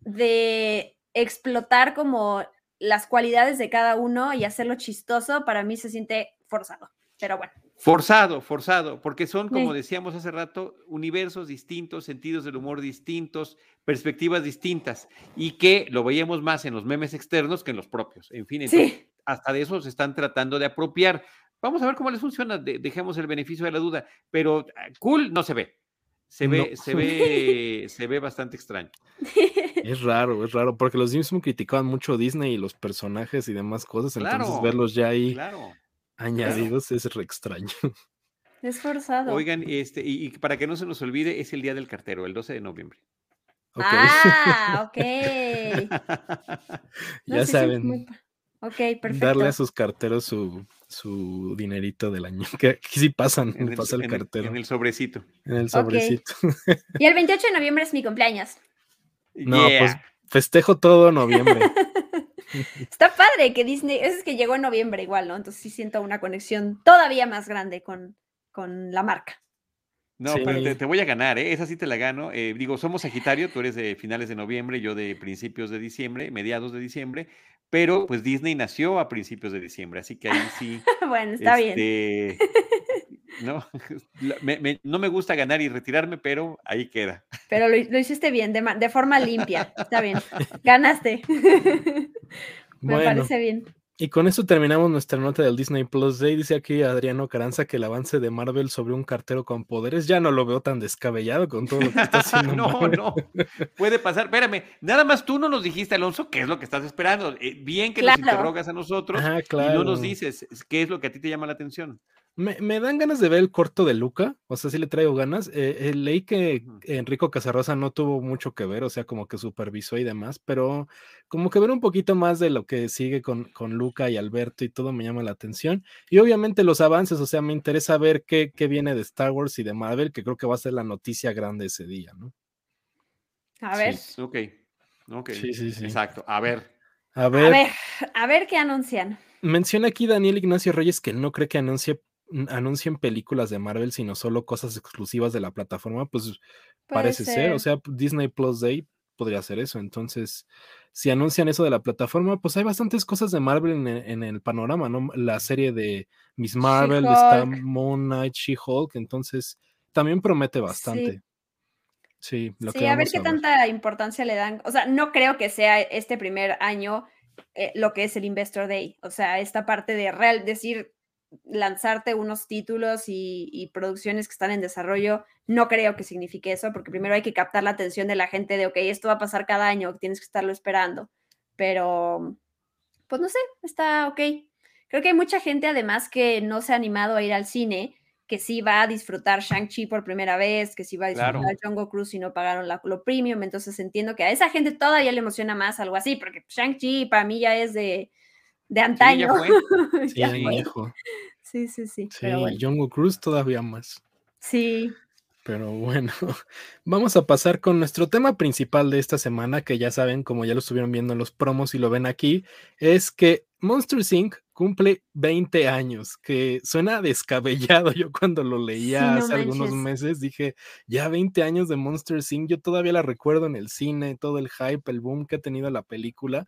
de explotar como las cualidades de cada uno y hacerlo chistoso, para mí se siente forzado. Pero bueno. Forzado, forzado, porque son, como decíamos hace rato, universos distintos, sentidos del humor distintos, perspectivas distintas, y que lo veíamos más en los memes externos que en los propios. En fin, hasta de eso se están tratando de apropiar. Vamos a ver cómo les funciona, dejemos el beneficio de la duda, pero ah, cool no se ve. Se ve, se ve, se ve bastante extraño. Es raro, es raro, porque los Simpsons criticaban mucho Disney y los personajes y demás cosas, entonces verlos ya ahí. Claro añadidos es re extraño. Es forzado. Oigan, este, y, para que no se nos olvide, es el día del cartero, el 12 de noviembre. Ah, ok. ya saben. Ok, perfecto. Darle a sus carteros su, su dinerito del año. Que aquí sí pasan, en el, pasa el cartero. en el sobrecito. En el sobrecito. Y el 28 de noviembre es mi cumpleaños. No, pues festejo todo noviembre. Está padre que Disney, es que llegó en noviembre igual, ¿no? Entonces sí siento una conexión todavía más grande con, con la marca. No, pero te, voy a ganar, ¿eh? Esa sí te la gano. Eh, digo, somos Sagitario, tú eres de finales de noviembre, yo de principios de diciembre, mediados de diciembre, pero pues Disney nació a principios de diciembre, así que ahí sí. bueno, está bien. No, no me gusta ganar y retirarme, pero ahí queda. Pero lo, hiciste bien, de, forma limpia. Está bien. Ganaste. me parece bien. Y con eso terminamos nuestra nota del Disney Plus Day. Dice aquí Adriano Caranza que el avance de Marvel sobre un cartero con poderes ya no lo veo tan descabellado con todo lo que está haciendo. no, no, puede pasar. Espérame, nada más tú no nos dijiste, Alonso, qué es lo que estás esperando. Eh, bien que nos interrogas a nosotros y no nos dices qué es lo que a ti te llama la atención. Me, dan ganas de ver el corto de Luca, o sea, sí le traigo ganas. Eh, eh, leí que Enrico Casarrosa no tuvo mucho que ver, o sea, como que supervisó y demás, pero como que ver un poquito más de lo que sigue con, con Luca y Alberto y todo me llama la atención. Y obviamente los avances, o sea, me interesa ver qué, qué viene de Star Wars y de Marvel, que creo que va a ser la noticia grande ese día, ¿no? A ver. ok, ok. Sí, sí, sí. Exacto, a ver. A ver. A ver, a ver qué anuncian. Menciona aquí Daniel Ignacio Reyes que no cree que anuncie anuncien películas de Marvel, sino solo cosas exclusivas de la plataforma, pues parece ser. O sea, Disney Plus Day podría hacer eso. Entonces, si anuncian eso de la plataforma, pues hay bastantes cosas de Marvel en, el panorama, ¿no? La serie de Miss Marvel, está Moon Knight, She-Hulk, entonces también promete bastante. Sí, lo sí a ver qué tanta importancia le dan. O sea, no creo que sea este primer año eh, lo que es el Investor Day. O sea, esta parte de real, decir, lanzarte unos títulos y, producciones que están en desarrollo, no creo que signifique eso, porque primero hay que captar la atención de la gente de, ok, esto va a pasar cada año, tienes que estarlo esperando. Pero, pues no sé, está ok. Creo que hay mucha gente además que no se ha animado a ir al cine, que sí va a disfrutar Shang-Chi por primera vez, que sí va a disfrutar Jungle Cruise si no pagaron la, lo premium, entonces entiendo que a esa gente todavía le emociona más algo así, porque Shang-Chi para mí ya es de de antaño. Sí, viejo. sí, sí, sí. Sí, Jungle Cruise todavía más. Sí. Pero bueno, vamos a pasar con nuestro tema principal de esta semana, que ya saben, como ya lo estuvieron viendo en los promos y lo ven aquí, es que Monster Inc. cumple 20 años, que suena descabellado. Yo cuando lo leía hace algunos meses dije, ya 20 años de Monster Inc. Yo todavía la recuerdo en el cine, todo el hype, el boom que ha tenido la película.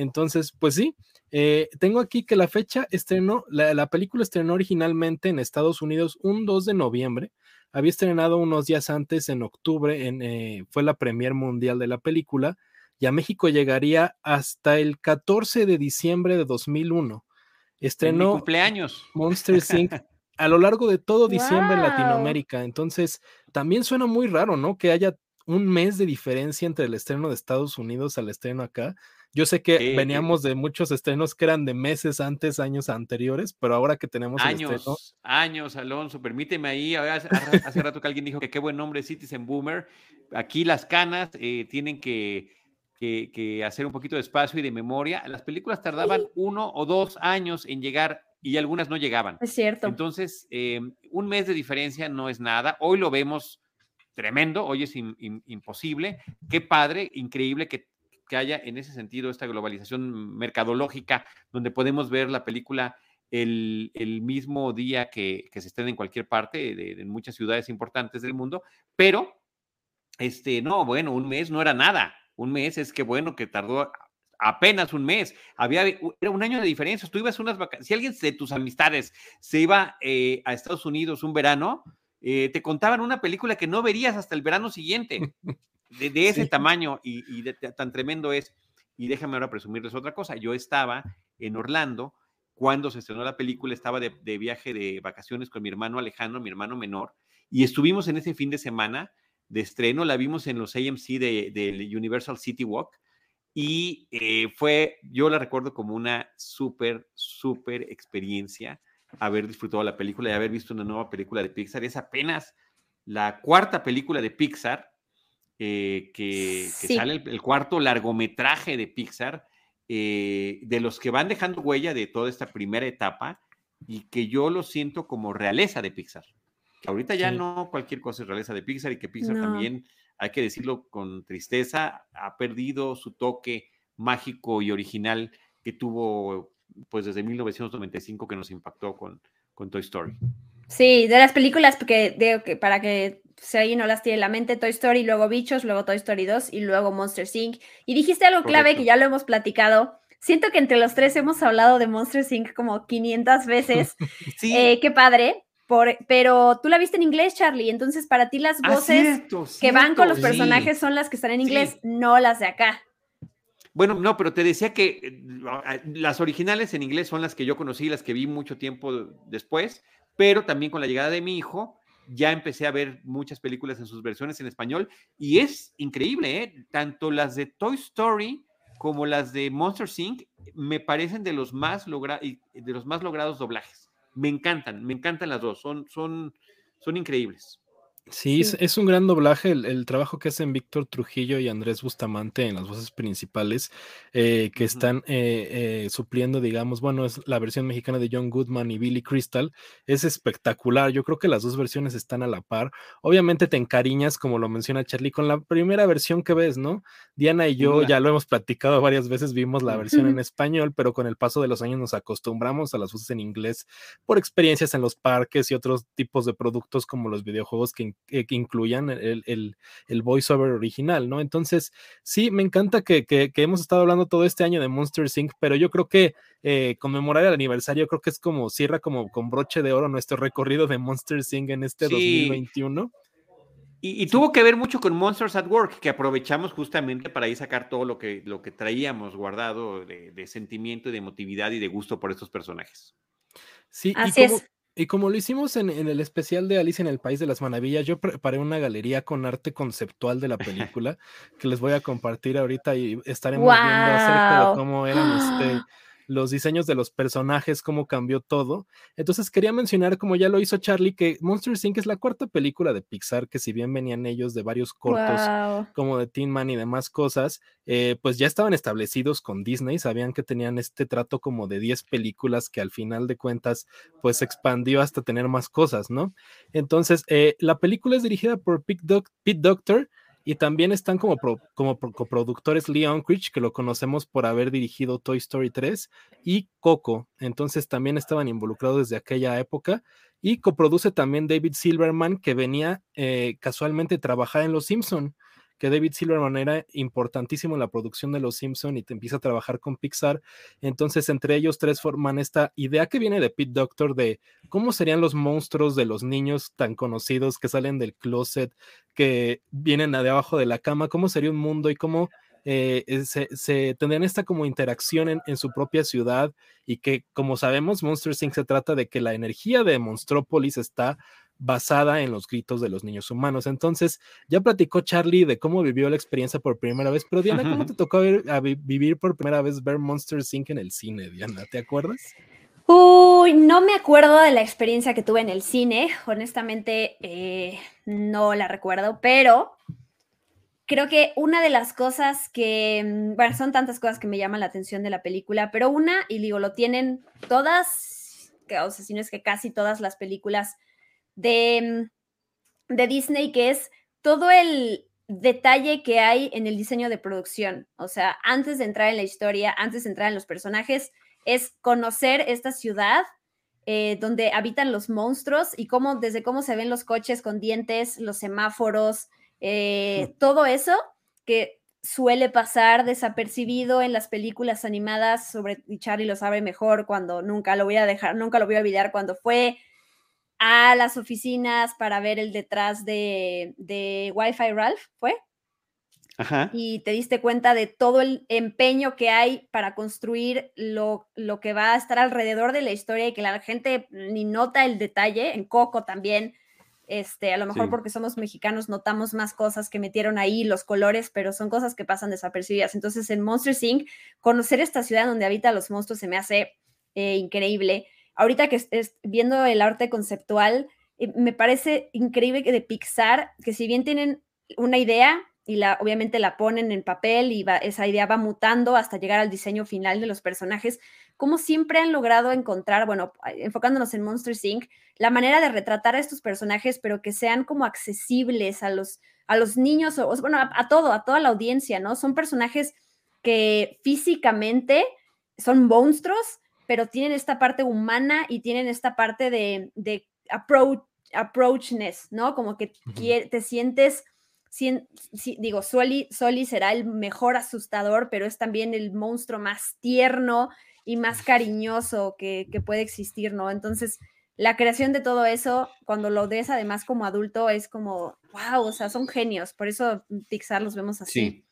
Entonces, pues sí, eh, tengo aquí que la fecha estrenó, la, película estrenó originalmente en Estados Unidos un 2 de noviembre. Había estrenado unos días antes, en octubre, en, eh, fue la premier mundial de la película, y a México llegaría hasta el 14 de diciembre de 2001. Estrenó cumpleaños. Monster Inc. a lo largo de todo diciembre en Latinoamérica. Entonces, también suena muy raro, ¿no? Que haya un mes de diferencia entre el estreno de Estados Unidos al estreno acá. Yo sé que veníamos de muchos estrenos que eran de meses antes, años anteriores, pero ahora que tenemos años, el estreno... Años, Alonso, permíteme ahí, hace, hace rato que alguien dijo que qué buen nombre Citizen Boomer. Aquí las canas eh, tienen que, que, hacer un poquito de espacio y de memoria. Las películas tardaban uno o dos años en llegar y algunas no llegaban. Es cierto. Entonces, eh, un mes de diferencia no es nada. Hoy lo vemos tremendo, hoy es imposible. Qué padre, increíble que que haya en ese sentido esta globalización mercadológica, donde podemos ver la película el, mismo día que, se estrena en cualquier parte, de, en muchas ciudades importantes del mundo, pero, este, no, bueno, un mes no era nada, un mes es que bueno que tardó apenas un mes, había, era un año de diferencia, tú ibas unas vacaciones, si alguien de tus amistades se iba eh, a Estados Unidos un verano, eh, te contaban una película que no verías hasta el verano siguiente. de, ese tamaño y, tan tremendo es. Y déjame ahora presumirles otra cosa. Yo estaba en Orlando cuando se estrenó la película, estaba de, viaje de vacaciones con mi hermano Alejandro, mi hermano menor, y estuvimos en ese fin de semana de estreno, la vimos en los AMC del de Universal City Walk, y eh, fue, yo la recuerdo como una súper, súper experiencia haber disfrutado la película y haber visto una nueva película de Pixar. Es apenas la cuarta película de Pixar eh, que, sale el, cuarto largometraje de Pixar, eh, de los que van dejando huella de toda esta primera etapa y que yo lo siento como realeza de Pixar. ahorita ya no cualquier cosa es realeza de Pixar y que Pixar también, hay que decirlo con tristeza, ha perdido su toque mágico y original que tuvo pues desde 1995 que nos impactó con, con Toy Story. Sí, de las películas, porque que para que si alguien no las tiene en la mente, Toy Story, luego Bichos, luego Toy Story 2 y luego Monster Inc. Y dijiste algo clave que ya lo hemos platicado. Siento que entre los tres hemos hablado de Monster Inc. como 500 veces. sí. Eh, qué padre. Por, pero tú la viste en inglés, Charlie, entonces para ti las ah, voces que van con los personajes son las que están en inglés, no las de acá. Bueno, no, pero te decía que eh, las originales en inglés son las que yo conocí, las que vi mucho tiempo después, pero también con la llegada de mi hijo, ya empecé a ver muchas películas en sus versiones en español y es increíble, ¿eh? tanto las de Toy Story como las de Monster Inc. me parecen de los más, logra de los más logrados doblajes. me encantan, me encantan las dos, son, son, son increíbles. Sí, Es, un gran doblaje el, trabajo que hacen Víctor Trujillo y Andrés Bustamante en las voces principales, eh, que están eh, eh, supliendo, digamos, bueno, es la versión mexicana de John Goodman y Billy Crystal, es espectacular, yo creo que las dos versiones están a la par, obviamente te encariñas, como lo menciona Charlie, con la primera versión que ves, ¿no? Diana y yo ya lo hemos platicado varias veces, vimos la versión en español, pero con el paso de los años nos acostumbramos a las voces en inglés por experiencias en los parques y otros tipos de productos como los videojuegos que que, incluyan el, el, el, voiceover original, ¿no? Entonces, sí, me encanta que, que, hemos estado hablando todo este año de Monster Inc., pero yo creo que eh, conmemorar el aniversario, creo que es como cierra como con broche de oro nuestro recorrido de Monster Inc. en este 2021. Y, tuvo que ver mucho con Monsters at Work, que aprovechamos justamente para ahí sacar todo lo que, lo que traíamos guardado de, de sentimiento y de emotividad y de gusto por estos personajes. Sí, Así y como, es. Y como lo hicimos en, el especial de Alice en el País de las Maravillas, yo preparé una galería con arte conceptual de la película que les voy a compartir ahorita y estaremos viendo acerca de cómo eran este, los diseños de los personajes, cómo cambió todo. Entonces quería mencionar, como ya lo hizo Charlie, que Monster Inc. es la cuarta película de Pixar, que si bien venían ellos de varios cortos, como de Teen Man y demás cosas, eh, pues ya estaban establecidos con Disney, sabían que tenían este trato como de 10 películas que al final de cuentas, pues expandió hasta tener más cosas, ¿no? Entonces, eh, la película es dirigida por Pete, Doctor, y también están como, como coproductores Leon Critch, que lo conocemos por haber dirigido Toy Story 3, y Coco. Entonces también estaban involucrados desde aquella época. Y coproduce también David Silverman, que venía eh, casualmente trabajar en Los Simpson que David Silverman era importantísimo en la producción de Los Simpson y te empieza a trabajar con Pixar. Entonces, entre ellos tres forman esta idea que viene de Pete Doctor de cómo serían los monstruos de los niños tan conocidos que salen del closet, que vienen de abajo de la cama, cómo sería un mundo y cómo eh, eh, se, tendrían esta como interacción en, su propia ciudad y que como sabemos Monster Inc. se trata de que la energía de Monstrópolis está basada en los gritos de los niños humanos. Entonces, ya platicó Charlie de cómo vivió la experiencia por primera vez, pero Diana, ¿cómo te tocó vivir por primera vez ver Monster Inc. en el cine, Diana? ¿Te acuerdas? Uy, no me acuerdo de la experiencia que tuve en el cine, honestamente eh, no la recuerdo, pero creo que una de las cosas que, mm, bueno, son tantas cosas que me llaman la atención de la película, pero una, y digo, lo tienen todas, o sea, si no es que casi todas las películas de, mm, de Disney, que es todo el detalle que hay en el diseño de producción. O sea, antes de entrar en la historia, antes de entrar en los personajes, es conocer esta ciudad eh, donde habitan los monstruos y cómo, desde cómo se ven los coches con dientes, los semáforos, eh, todo eso que suele pasar desapercibido en las películas animadas sobre y Charlie lo sabe mejor cuando nunca lo voy a dejar, nunca lo voy a olvidar cuando fue a las oficinas para ver el detrás de, de Wi-Fi Ralph, ¿fue? Ajá. Y te diste cuenta de todo el empeño que hay para construir lo, lo, que va a estar alrededor de la historia y que la gente ni nota el detalle. En Coco también, este, a lo mejor porque somos mexicanos notamos más cosas que metieron ahí, los colores, pero son cosas que pasan desapercibidas. Entonces, en Monster Inc., conocer esta ciudad donde habitan los monstruos se me hace eh, increíble ahorita que estés viendo el arte conceptual, eh, me parece increíble que de Pixar, que si bien tienen una idea y la, obviamente la ponen en papel y esa idea va mutando hasta llegar al diseño final de los personajes, como siempre han logrado encontrar, bueno, enfocándonos en Monster Inc., la manera de retratar a estos personajes, pero que sean como accesibles a los, a los niños, o, bueno, a todo, a toda la audiencia, ¿no? Son personajes que físicamente son monstruos, pero tienen esta parte humana y tienen esta parte de, de approach, approachness, ¿no? Como que te sientes, digo, Soli, Soli será el mejor asustador, pero es también el monstruo más tierno y más cariñoso que, puede existir, ¿no? Entonces, la creación de todo eso, cuando lo ves además como adulto, es como, wow, o sea, son genios, por eso Pixar los vemos así.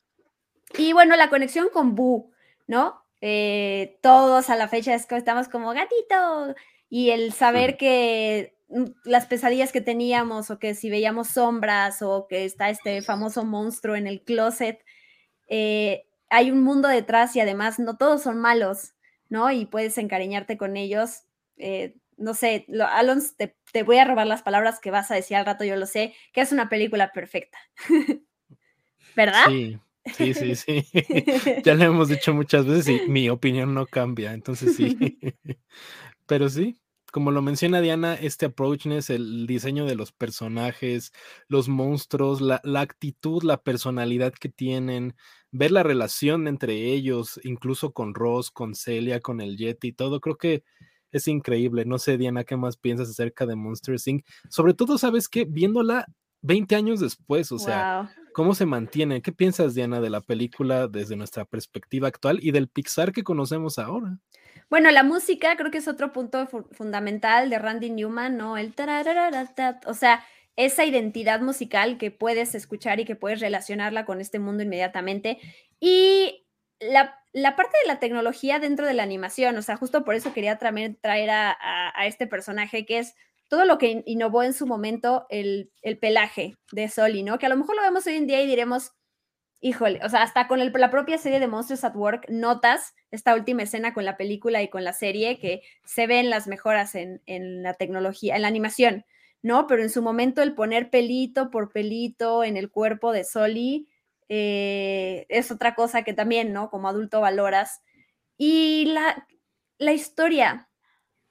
Y bueno, la conexión con Boo, ¿no? Eh, todos a la fecha estamos como gatito y el saber que mm, las pesadillas que teníamos o que si veíamos sombras o que está este famoso monstruo en el closet, eh, hay un mundo detrás y además no todos son malos, ¿no? Y puedes encariñarte con ellos. Eh, no sé, Alonso, te, te, voy a robar las palabras que vas a decir al rato, yo lo sé, que es una película perfecta. ¿Verdad? Sí, sí, sí, sí. ya lo hemos dicho muchas veces y mi opinión no cambia, entonces sí. Pero sí, como lo menciona Diana, este approachness, el diseño de los personajes, los monstruos, la, la, actitud, la personalidad que tienen, ver la relación entre ellos, incluso con Ross, con Celia, con el Yeti, todo, creo que es increíble. No sé, Diana, ¿qué más piensas acerca de Monster Inc? Sobre todo, ¿sabes qué? Viéndola 20 años después, o sea, ¿cómo se mantiene? ¿Qué piensas, Diana, de la película desde nuestra perspectiva actual y del Pixar que conocemos ahora? Bueno, la música creo que es otro punto fundamental de Randy Newman, ¿no? El o sea, esa identidad musical que puedes escuchar y que puedes relacionarla con este mundo inmediatamente. Y la, parte de la tecnología dentro de la animación, o sea, justo por eso quería también traer a, este personaje que es todo lo que innovó en su momento el, pelaje de Soli, ¿no? Que a lo mejor lo vemos hoy en día y diremos, híjole, o sea, hasta con la propia serie de Monsters at Work notas esta última escena con la película y con la serie que se ven las mejoras en, la tecnología, en la animación, ¿no? Pero en su momento el poner pelito por pelito en el cuerpo de Soli eh, es otra cosa que también, ¿no? Como adulto valoras. Y la, la historia,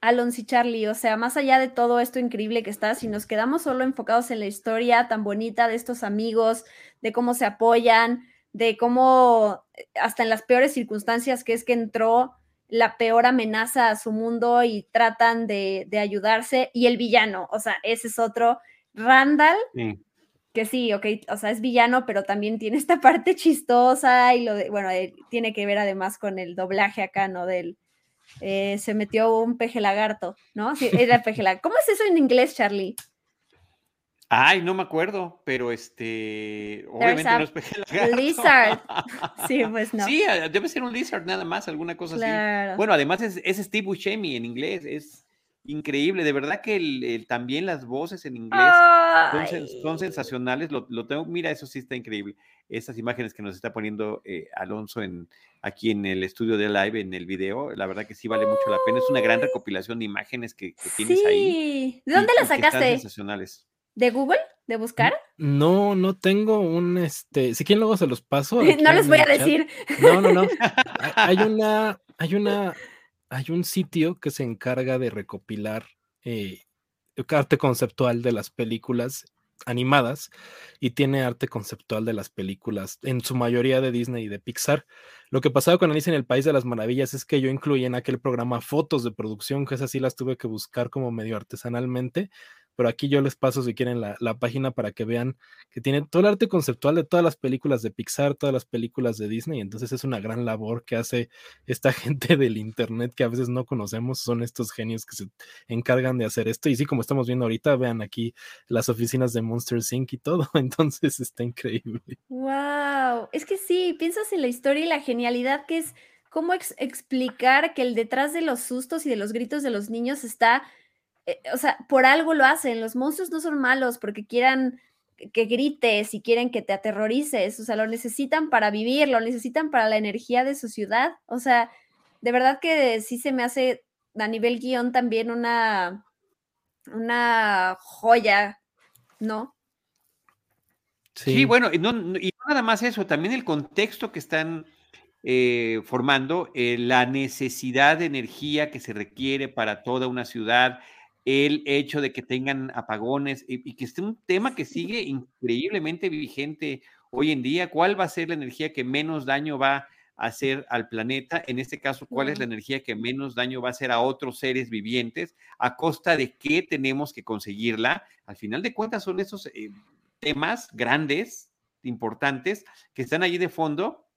Alonso y Charlie, o sea, más allá de todo esto increíble que está, si nos quedamos solo enfocados en la historia tan bonita de estos amigos, de cómo se apoyan, de cómo eh, hasta en las peores circunstancias que es que entró la peor amenaza a su mundo y tratan de, ayudarse, y el villano, o sea, ese es otro, Randall, que sí, ok, o sea, es villano, pero también tiene esta parte chistosa y lo de, bueno, eh, tiene que ver además con el doblaje acá, ¿no? Del, eh, se metió un peje lagarto, ¿no? Sí, era peje lagarto. ¿Cómo es eso en inglés, Charlie? Ay, no me acuerdo, pero este, obviamente no es peje lagarto. Lizard. Sí, pues no. Sí, debe ser un lizard nada más, alguna cosa así. Bueno, además es, es Steve Buscemi en inglés, es increíble, de verdad que el, también las voces en inglés son, sensacionales, lo, tengo, mira, eso sí está increíble. Esas imágenes que nos está poniendo eh, Alonso en, aquí en el estudio de live, en el video, la verdad que sí vale mucho la pena, es una gran recopilación de imágenes que, tienes ahí. ¿De dónde las sacaste? Sensacionales. ¿De Google? ¿De buscar? No, no tengo un, este, si quieren luego se los paso. no les voy a decir. No, no, no. hay una, hay una hay un sitio que se encarga de recopilar eh, arte conceptual de las películas animadas y tiene arte conceptual de las películas, en su mayoría de Disney y de Pixar. Lo que pasaba con Alicia en el País de las Maravillas es que yo incluí en aquel programa fotos de producción, que esas sí las tuve que buscar como medio artesanalmente, pero aquí yo les paso si quieren la, página para que vean que tiene todo el arte conceptual de todas las películas de Pixar, todas las películas de Disney, entonces es una gran labor que hace esta gente del Internet que a veces no conocemos, son estos genios que se encargan de hacer esto, y sí, como estamos viendo ahorita, vean aquí las oficinas de Monster Inc. y todo, entonces está increíble. ¡Wow! Es que sí, piensas en la historia y la genialidad que es cómo explicar que el detrás de los sustos y de los gritos de los niños está eh, o sea, por algo lo hacen. Los monstruos no son malos porque quieran que grites y quieren que te aterrorices. O sea, lo necesitan para vivir, lo necesitan para la energía de su ciudad. O sea, de verdad que sí se me hace a nivel guion también una, una joya, ¿no? Sí, bueno, y no, nada más eso, también el contexto que están eh, formando, eh, la necesidad de energía que se requiere para toda una ciudad, el hecho de que tengan apagones y, que esté un tema que sigue increíblemente vigente hoy en día. ¿Cuál va a ser la energía que menos daño va a hacer al planeta? En este caso, ¿cuál es la energía que menos daño va a hacer a otros seres vivientes? ¿A costa de qué tenemos que conseguirla? Al final de cuentas, son esos eh, temas grandes, importantes, que están allí de fondo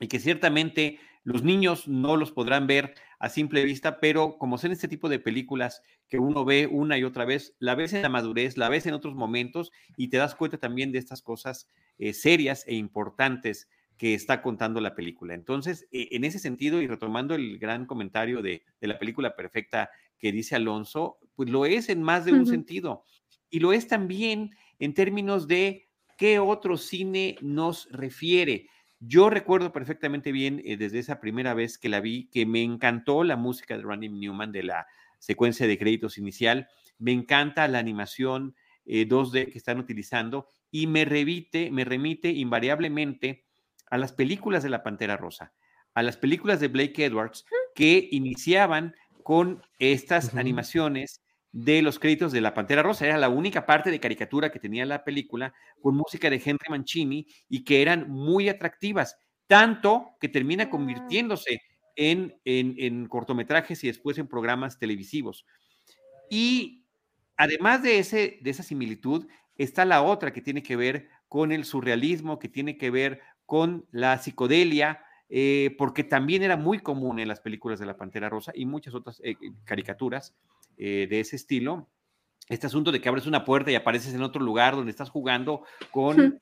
y que ciertamente los niños no los podrán ver a simple vista, pero como son este tipo de películas que uno ve una y otra vez, la ves en la madurez, la ves en otros momentos y te das cuenta también de estas cosas eh, serias e importantes que está contando la película. Entonces, e, en ese sentido, y retomando el gran comentario de, la película perfecta que dice Alonso, pues lo es en más de un sentido. Y lo es también en términos de qué otro cine nos refiere. Yo recuerdo perfectamente bien eh, desde esa primera vez que la vi que me encantó la música de Randy Newman de la secuencia de créditos inicial. Me encanta la animación 2D eh, que están utilizando y me remite, me remite invariablemente a las películas de la Pantera Rosa, a las películas de Blake Edwards que iniciaban con estas animaciones de los créditos de La Pantera Rosa. Era la única parte de caricatura que tenía la película con música de Henry Mancini y que eran muy atractivas, tanto que termina ah. convirtiéndose en, en, cortometrajes y después en programas televisivos. Y además de, ese, de esa similitud, está la otra que tiene que ver con el surrealismo, que tiene que ver con la psicodelia, eh, porque también era muy común en las películas de la Pantera Rosa y muchas otras eh, caricaturas eh, de ese estilo. Este asunto de que abres una puerta y apareces en otro lugar donde estás jugando con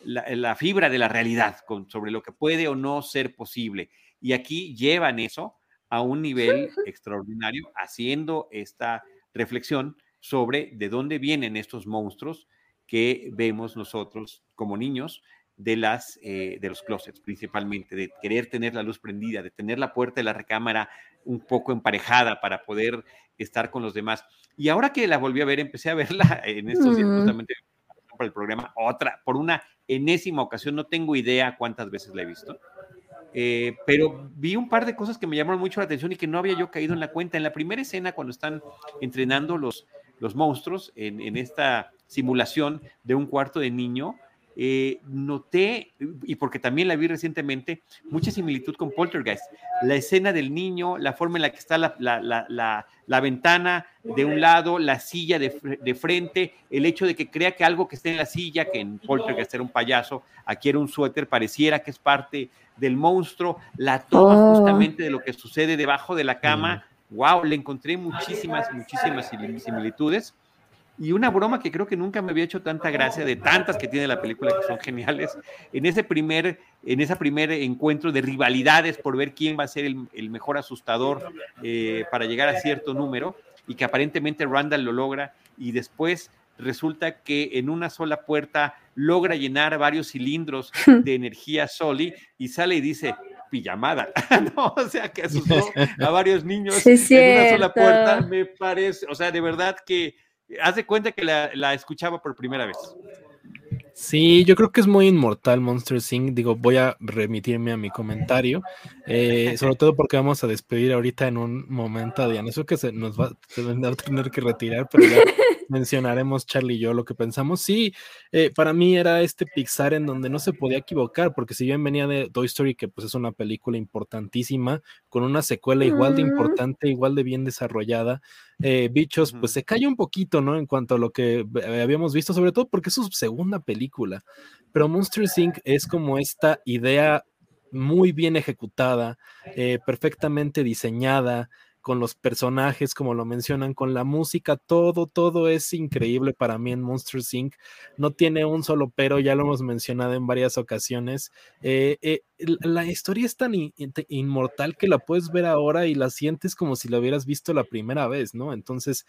la, fibra de la realidad, con, sobre lo que puede o no ser posible. Y aquí llevan eso a un nivel extraordinario, haciendo esta reflexión sobre de dónde vienen estos monstruos que vemos nosotros como niños de, las, eh, de los closets principalmente, de querer tener la luz prendida, de tener la puerta de la recámara un poco emparejada para poder estar con los demás. Y ahora que la volví a ver, empecé a verla en estos días justamente para el programa, otra, por una enésima ocasión, no tengo idea cuántas veces la he visto. Eh, pero vi un par de cosas que me llamaron mucho la atención y que no había yo caído en la cuenta. En la primera escena, cuando están entrenando los, los monstruos en, en esta simulación de un cuarto de niño, eh, noté, y porque también la vi recientemente, mucha similitud con Poltergeist. La escena del niño, la forma en la que está la, la, la, ventana de un lado, la silla de, de, frente, el hecho de que crea que algo que esté en la silla, que en Poltergeist era un payaso, aquí era un suéter, pareciera que es parte del monstruo, la toma oh. justamente de lo que sucede debajo de la cama. Wow, le encontré muchísimas, muchísimas similitudes. Y una broma que creo que nunca me había hecho tanta gracia de tantas que tiene la película que son geniales. En ese primer, en ese primer encuentro de rivalidades por ver quién va a ser el, mejor asustador eh, para llegar a cierto número y que aparentemente Randall lo logra y después resulta que en una sola puerta logra llenar varios cilindros de energía Soli y sale y dice pijamada, ¿no? O sea, que asustó a varios niños en una sola puerta, me parece, o sea, de verdad que haz de cuenta que la, escuchaba por primera vez. Sí, yo creo que es muy inmortal Monster Inc. Digo, voy a remitirme a mi comentario, eh, sobre todo porque vamos a despedir ahorita en un momento a Diana. Eso que se nos va, a tener que retirar, pero ya mencionaremos Charlie y yo lo que pensamos. Sí, eh, para mí era este Pixar en donde no se podía equivocar, porque si bien venía de Toy Story, que pues es una película importantísima, con una secuela igual de importante, igual de bien desarrollada, eh, Bichos, pues se cae un poquito, ¿no? En cuanto a lo que habíamos visto, sobre todo porque es su segunda película. Pero Monster Inc. es como esta idea muy bien ejecutada, eh, perfectamente diseñada, con los personajes, como lo mencionan, con la música, todo, todo es increíble para mí en Monster Inc. No tiene un solo pero, ya lo hemos mencionado en varias ocasiones. Eh, eh, la historia es tan inmortal que la puedes ver ahora y la sientes como si la hubieras visto la primera vez, ¿no? Entonces,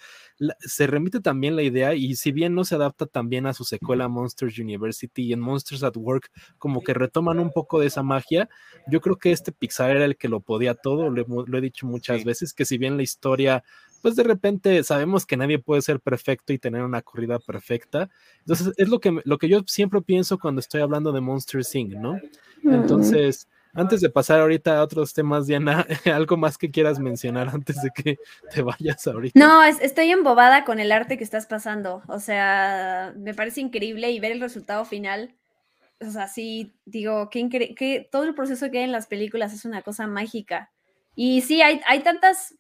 se remite también la idea y si bien no se adapta también a su secuela Monsters University y en Monsters at Work, como que retoman un poco de esa magia, yo creo que este Pixar era el que lo podía todo, lo, he dicho muchas veces, que si bien la historia pues de repente sabemos que nadie puede ser perfecto y tener una corrida perfecta. Entonces, es lo que, lo que yo siempre pienso cuando estoy hablando de Monster Inc., ¿no? Entonces, antes de pasar ahorita a otros temas, Diana, algo más que quieras mencionar antes de que te vayas ahorita. No, estoy embobada con el arte que estás pasando. O sea, me parece increíble y ver el resultado final. O sea, sí, digo, que, que todo el proceso que hay en las películas es una cosa mágica. Y sí, hay, hay tantas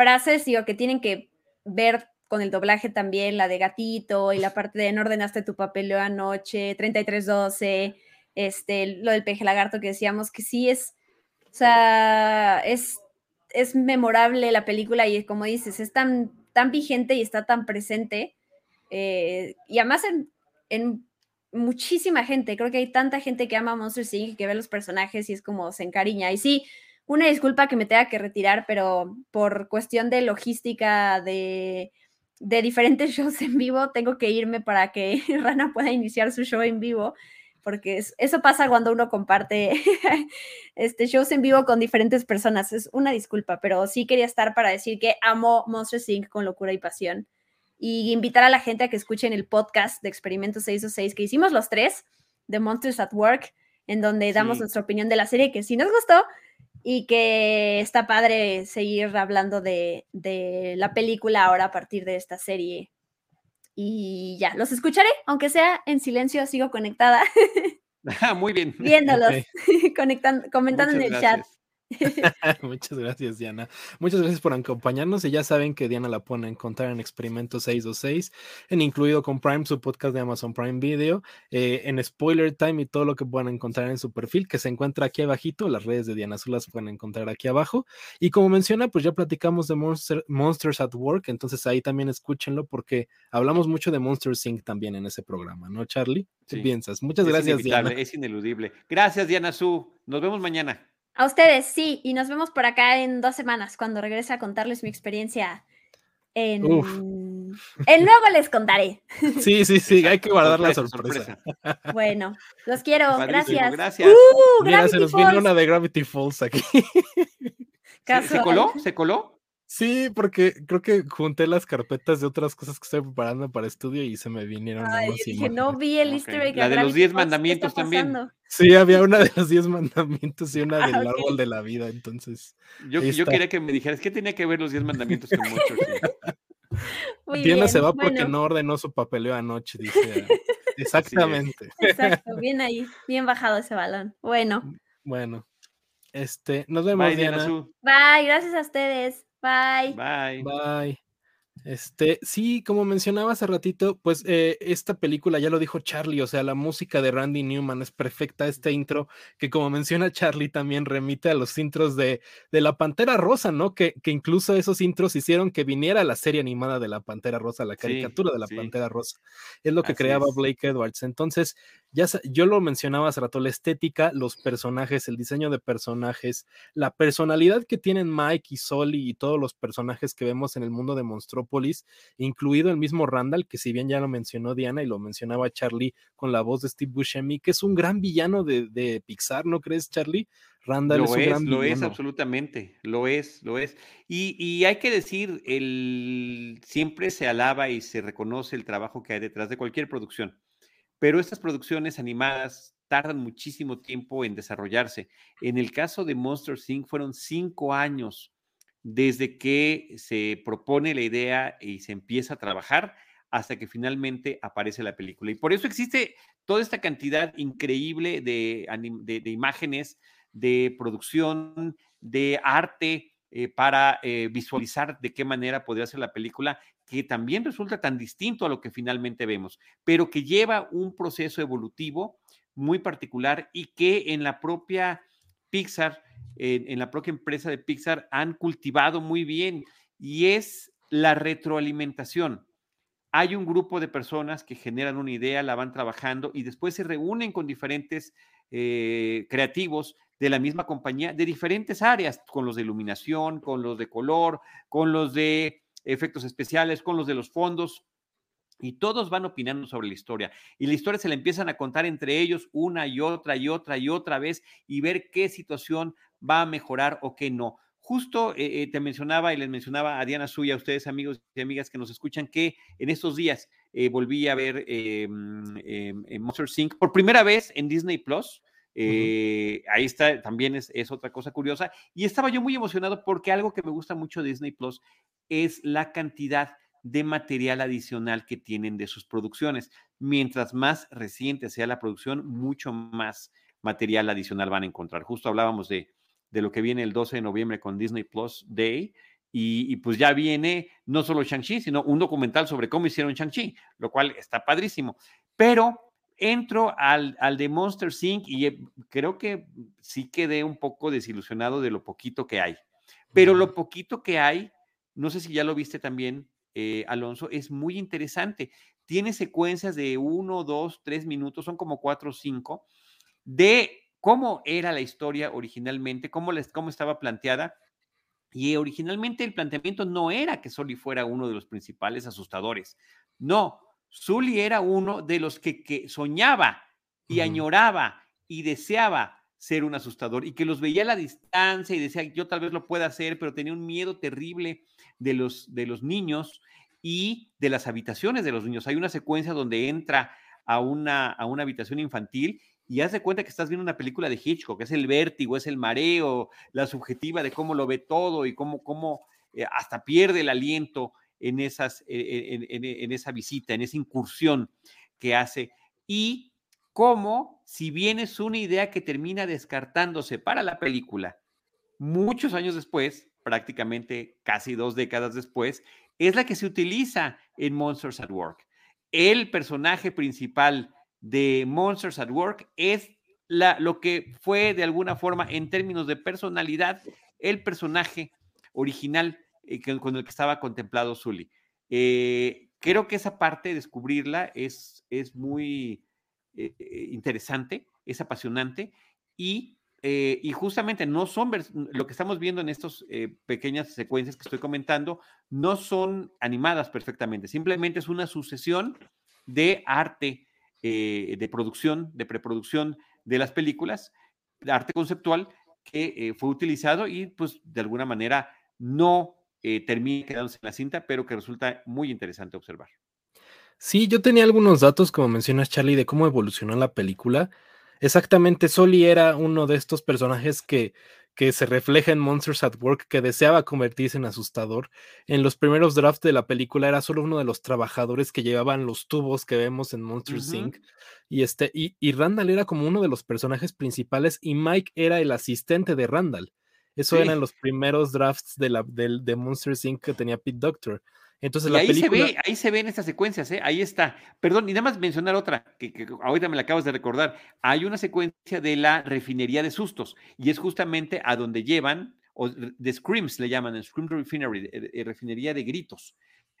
frases, digo, que tienen que ver con el doblaje también, la de gatito y la parte de no ordenaste tu papeleo anoche, 3312, este, lo del peje lagarto que decíamos que sí es, o sea, es, es memorable la película y como dices, es tan, tan vigente y está tan presente. Eh, y además en, en, muchísima gente, creo que hay tanta gente que ama Monster Inc. que ve los personajes y es como se encariña. Y sí, una disculpa que me tenga que retirar, pero por cuestión de logística de, de diferentes shows en vivo, tengo que irme para que Rana pueda iniciar su show en vivo. porque eso pasa cuando uno comparte este shows en vivo con diferentes personas. Es una disculpa, pero sí quería estar para decir que amo Monster Inc. con locura y pasión y invitar a la gente a que escuchen el podcast de Experimento 606 que hicimos los tres de Monsters at Work, en donde damos nuestra opinión de la serie que sí nos gustó y que está padre seguir hablando de, de la película ahora a partir de esta serie y ya, los escucharé, aunque sea en silencio, sigo conectada. Ah, muy bien. Viéndolos, conectando, comentando en el chat. Muchas gracias, Diana. Muchas gracias por acompañarnos. Y ya saben que Diana la pone a encontrar en Experimento 626, en Incluido con Prime, su podcast de Amazon Prime Video, eh, en Spoiler Time y todo lo que puedan encontrar en su perfil, que se encuentra aquí abajito. Las redes de Diana Azul las pueden encontrar aquí abajo. Y como menciona, pues ya platicamos de Monsters at Work, entonces ahí también escúchenlo porque hablamos mucho de Monster Inc. también en ese programa, ¿no, Charlie? ¿Qué piensas? Muchas gracias, Diana. Es ineludible. Gracias, Diana Su. Nos vemos mañana. A ustedes, sí, y nos vemos por acá en dos semanas cuando regrese a contarles mi experiencia en... El luego les contaré. Sí, sí, sí, hay que guardar la sorpresa. Bueno, los quiero, gracias. Gracias. Uh, Mira, se nos vino una de Gravity Falls aquí. ¿Se coló? ¿Se coló? Sí, porque creo que junté las carpetas de otras cosas que estoy preparando para estudio y se me vinieron. Ay, dije, no vi el easter egg. La de los 10 mandamientos también. Sí, había una de los 10 mandamientos y una ah, del árbol de la vida, entonces. Yo, yo quería que me dijeras, ¿qué tenía que ver los 10 mandamientos con muchos? Diana se va porque no ordenó su papeleo anoche, dice. Exactamente. Exacto, bien ahí, bien bajado ese balón. Bueno. Bueno, este, nos vemos, Bye, Diana. Bye, gracias a ustedes. Bye. Bye. Bye. Este, sí, como mencionaba hace ratito, pues eh, esta película ya lo dijo Charlie, o sea, la música de Randy Newman es perfecta, este intro, que como menciona Charlie también remite a los intros de, de La Pantera Rosa, ¿no? Que, que, incluso esos intros hicieron que viniera la serie animada de La Pantera Rosa, la caricatura de La Pantera Rosa. Es lo que creaba Blake Edwards. Entonces, ya yo lo mencionaba hace rato, la estética, los personajes, el diseño de personajes, la personalidad que tienen Mike y Soli y todos los personajes que vemos en el mundo de Monstrópolis, incluido el mismo Randall, que si bien ya lo mencionó Diana y lo mencionaba Charlie con la voz de Steve Buscemi, que es un gran villano de, Pixar, ¿no crees, Charlie? Randall es un gran lo es absolutamente, lo es, lo es. Y, y, hay que decir, el, siempre se alaba y se reconoce el trabajo que hay detrás de cualquier producción pero estas producciones animadas tardan muchísimo tiempo en desarrollarse. En el caso de Monster Inc. fueron cinco años desde que se propone la idea y se empieza a trabajar hasta que finalmente aparece la película. Y por eso existe toda esta cantidad increíble de, imágenes, de producción, de arte eh, para eh, visualizar de qué manera podría ser la película que también resulta tan distinto a lo que finalmente vemos, pero que lleva un proceso evolutivo muy particular y que en la propia Pixar, en, la propia empresa de Pixar han cultivado muy bien y es la retroalimentación. Hay un grupo de personas que generan una idea, la van trabajando y después se reúnen con diferentes eh, creativos de la misma compañía, de diferentes áreas, con los de iluminación, con los de color, con los de efectos especiales, con los de los fondos, y todos van opinando sobre la historia. Y la historia se la empiezan a contar entre ellos una y otra y otra y otra vez y ver qué situación va a mejorar o qué no. Justo eh, eh, te mencionaba y les mencionaba a Diana Suya, a ustedes amigos y amigas que nos escuchan, que en estos días eh, volví a ver em, Monster Sync por primera vez en Disney Plus. Ahí está, también es, otra cosa curiosa. Y estaba yo muy emocionado porque algo que me gusta mucho de Disney Plus es la cantidad de material adicional que tienen de sus producciones. Mientras más reciente sea la producción, mucho más material adicional van a encontrar. Justo hablábamos de, lo que viene el 12 de noviembre con Disney Plus Day. Y, pues ya viene no solo Shang-Chi, sino un documental sobre cómo hicieron Shang-Chi, lo cual está padrísimo. Pero entro al, al de Monster Inc. y eh, creo que sí quedé un poco desilusionado de lo poquito que hay. Pero lo poquito que hay no sé si ya lo viste también, eh, Alonso, es muy interesante. Tiene secuencias de uno, dos, tres minutos, son como cuatro o cinco, de cómo era la historia originalmente, cómo, les, cómo estaba planteada. Y originalmente el planteamiento no era que Sully fuera uno de los principales asustadores. No, Sully era uno de los que, que soñaba y añoraba y deseaba ser un asustador y que los veía a la distancia y decía, yo tal vez lo pueda hacer, pero tenía un miedo terrible de los, de los niños y de las habitaciones de los niños. Hay una secuencia donde entra a una, a una habitación infantil y hace cuenta que estás viendo una película de Hitchcock, es el vértigo, es el mareo, la subjetiva de cómo lo ve todo y cómo, cómo eh, hasta pierde el aliento en, esa visita, en esa incursión que hace. Y cómo, si bien es una idea que termina descartándose para la película, muchos años después, prácticamente casi dos décadas después, es la que se utiliza en Monsters at Work. El personaje principal de Monsters at Work es la, lo que fue de alguna forma en términos de personalidad el personaje original eh, con el que estaba contemplado Zully. Eh, creo que esa parte, descubrirla, es, es muy eh, interesante, es apasionante y eh, y justamente no son lo que estamos viendo en estas eh, pequeñas secuencias que estoy comentando, no son animadas perfectamente, simplemente es una sucesión de arte, eh, de producción, de preproducción de las películas, de arte conceptual que fue utilizado y pues de alguna manera no termina quedándose en la cinta, pero que resulta muy interesante observar. Sí, yo tenía algunos datos, como mencionas Charlie, de cómo evolucionó la película. Exactamente, Soli era uno de estos personajes que, que se refleja en Monsters at Work, que deseaba convertirse en asustador. En los primeros drafts de la película era solo uno de los trabajadores que llevaban los tubos que vemos en Monsters Inc. Y, este, y, y, Randall era como uno de los personajes principales y Mike era el asistente de Randall. Eso eran los primeros drafts de, la, de, de Monsters Inc. que tenía Pete Doctor. Entonces, ahí se ve, ahí se ven estas secuencias, ¿eh? ahí está. Perdón, y nada más mencionar otra, que, ahorita me la acabas de recordar. Hay una secuencia de la refinería de sustos, y es justamente a donde llevan, o de Screams le llaman, Scream Refinery, eh, eh, refinería de gritos.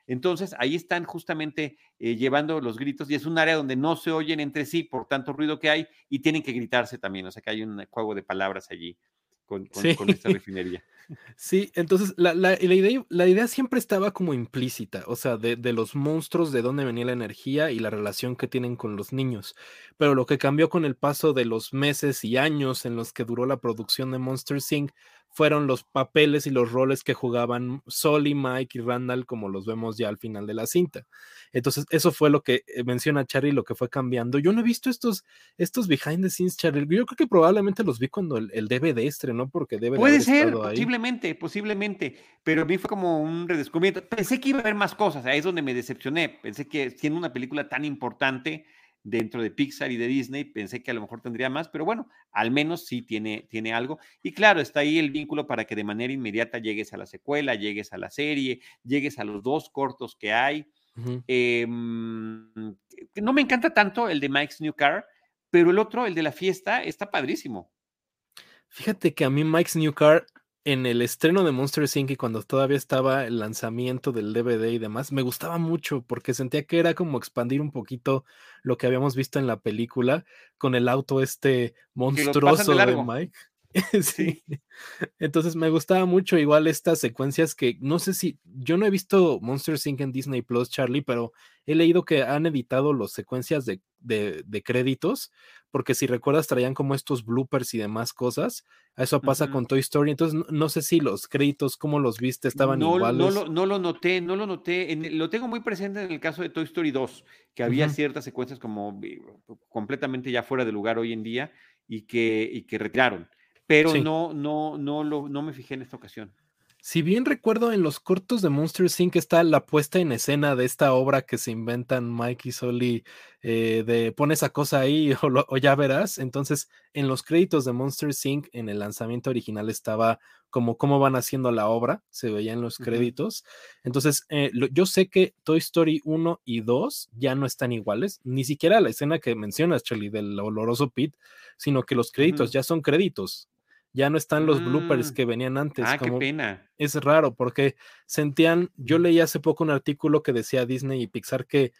Entonces, ahí están justamente llevando los gritos y es un área donde no se oyen entre sí por tanto ruido que hay y tienen que gritarse también, o sea que hay un juego de palabras allí con, esta refinería. Sí, entonces la, la, idea, la, idea, siempre estaba como implícita, o sea, de, de, los monstruos, de dónde venía la energía y la relación que tienen con los niños. Pero lo que cambió con el paso de los meses y años en los que duró la producción de Monster Inc fueron los papeles y los roles que jugaban Solly, Mike y Randall, como los vemos ya al final de la cinta. Entonces, eso fue lo que eh, menciona Charlie, lo que fue cambiando. Yo no he visto estos, estos behind the scenes, Charlie. Yo creo que probablemente los vi cuando el, el DVD estrenó, porque debe Puede ser, posiblemente, posiblemente, pero a mí fue como un redescubrimiento. Pensé que iba a haber más cosas, ahí es donde me decepcioné. Pensé que siendo una película tan importante, dentro de Pixar y de Disney. Pensé que a lo mejor tendría más, pero bueno, al menos sí tiene, tiene algo. Y claro, está ahí el vínculo para que de manera inmediata llegues a la secuela, llegues a la serie, llegues a los dos cortos que hay. Em, no me encanta tanto el de Mike's New Car, pero el otro, el de la fiesta, está padrísimo. Fíjate que a mí Mike's New Car en el estreno de Monster Inc. y cuando todavía estaba el lanzamiento del DVD y demás, me gustaba mucho porque sentía que era como expandir un poquito lo que habíamos visto en la película con el auto este monstruoso de, Mike. sí. Entonces me gustaba mucho igual estas secuencias que no sé si yo no he visto Monster Inc. en Disney Plus, Charlie, pero he leído que han editado las secuencias de, de créditos porque si recuerdas traían como estos bloopers y demás cosas. Eso pasa con Toy Story. Entonces, no, sé si los créditos, ¿cómo los viste? ¿Estaban iguales? No lo, no lo noté, no lo noté. lo tengo muy presente en el caso de Toy Story 2, que había ciertas secuencias como completamente ya fuera de lugar hoy en día y que, y que retiraron. Pero no, no, no, lo, no me fijé en esta ocasión. Si bien recuerdo en los cortos de Monster Inc. está la puesta en escena de esta obra que se inventan Mike y Soli eh, de pon esa cosa ahí o, ya verás. Entonces, en los créditos de Monster Inc. en el lanzamiento original estaba como cómo van haciendo la obra, se veía en los créditos. Entonces, eh, yo sé que Toy Story 1 y 2 ya no están iguales, ni siquiera la escena que mencionas, Charlie, del oloroso Pete, sino que los créditos ya son créditos ya no están los bloopers mm. que venían antes. Ah, qué pena. Es raro porque sentían, yo leí hace poco un artículo que decía Disney y Pixar que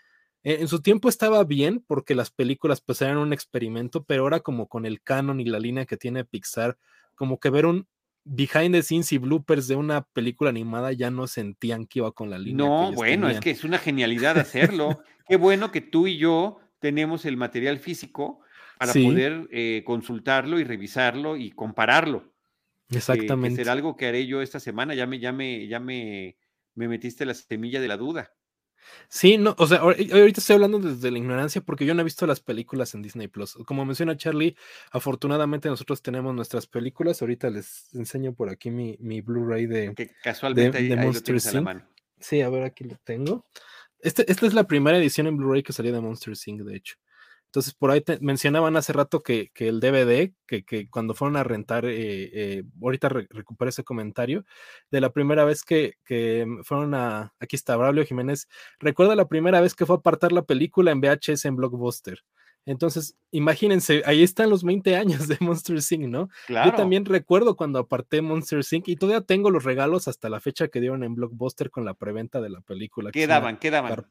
eh, en su tiempo estaba bien porque las películas pues eran un experimento, pero ahora como con el canon y la línea que tiene Pixar, como que ver un behind the scenes y bloopers de una película animada ya no sentían que iba con la línea. No, bueno, es que es una genialidad hacerlo. Qué bueno que tú y yo tenemos el material físico para poder eh, consultarlo y revisarlo y compararlo. Exactamente. será algo que haré yo esta semana. Ya me, ya me, ya me, me metiste la semilla de la duda. Sí, no, o sea, ahorita estoy hablando desde la ignorancia porque yo no he visto las películas en Disney Plus. Como menciona Charlie, afortunadamente nosotros tenemos nuestras películas. Ahorita les enseño por aquí mi, mi Blu-ray de, que casualmente de, Monster Inc. Sí, a ver, aquí lo tengo. Este, esta es la primera edición en Blu-ray que salía de Monster Inc., de hecho. Entonces, por ahí mencionaban hace rato que, el DVD, que, cuando fueron a rentar, eh, eh, ahorita recuperé ese comentario, de la primera vez que, fueron a, aquí está, Braulio Jiménez, recuerda la primera vez que fue a apartar la película en VHS en Blockbuster. Entonces, imagínense, ahí están los 20 años de Monster Inc., ¿no? Yo también recuerdo cuando aparté Monster Inc. y todavía tengo los regalos hasta la fecha que dieron en Blockbuster con la preventa de la película. ¿Qué daban? ¿Qué daban?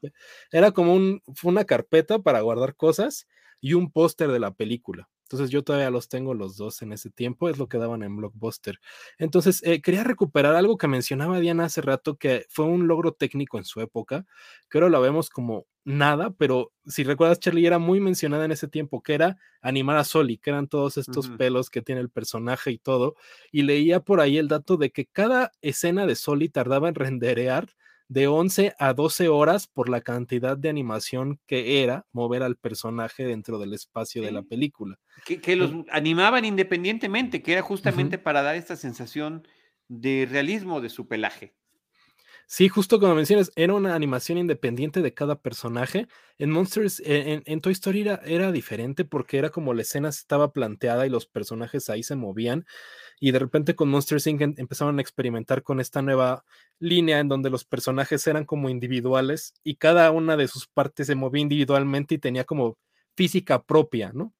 Era como un, una carpeta para guardar cosas y un póster de la película. Entonces yo todavía los tengo los dos en ese tiempo, es lo que daban en Blockbuster. Entonces eh, quería recuperar algo que mencionaba Diana hace rato, que fue un logro técnico en su época, que ahora lo vemos como nada, pero si recuerdas, Charlie era muy mencionada en ese tiempo, que era animar a Soli, que eran todos estos pelos que tiene el personaje y todo, y leía por ahí el dato de que cada escena de Soli tardaba en renderear de 11 a 12 horas por la cantidad de animación que era mover al personaje dentro del espacio de la película. Que, los animaban independientemente, que era justamente para dar esta sensación de realismo de su pelaje. Sí, justo como mencionas, era una animación independiente de cada personaje. En Monsters, e, en, Toy Story era, era, diferente porque era como la escena estaba planteada y los personajes ahí se movían. Y de repente con Monsters Inc. empezaron a experimentar con esta nueva línea en donde los personajes eran como individuales y cada una de sus partes se movía individualmente y tenía como física propia, ¿no?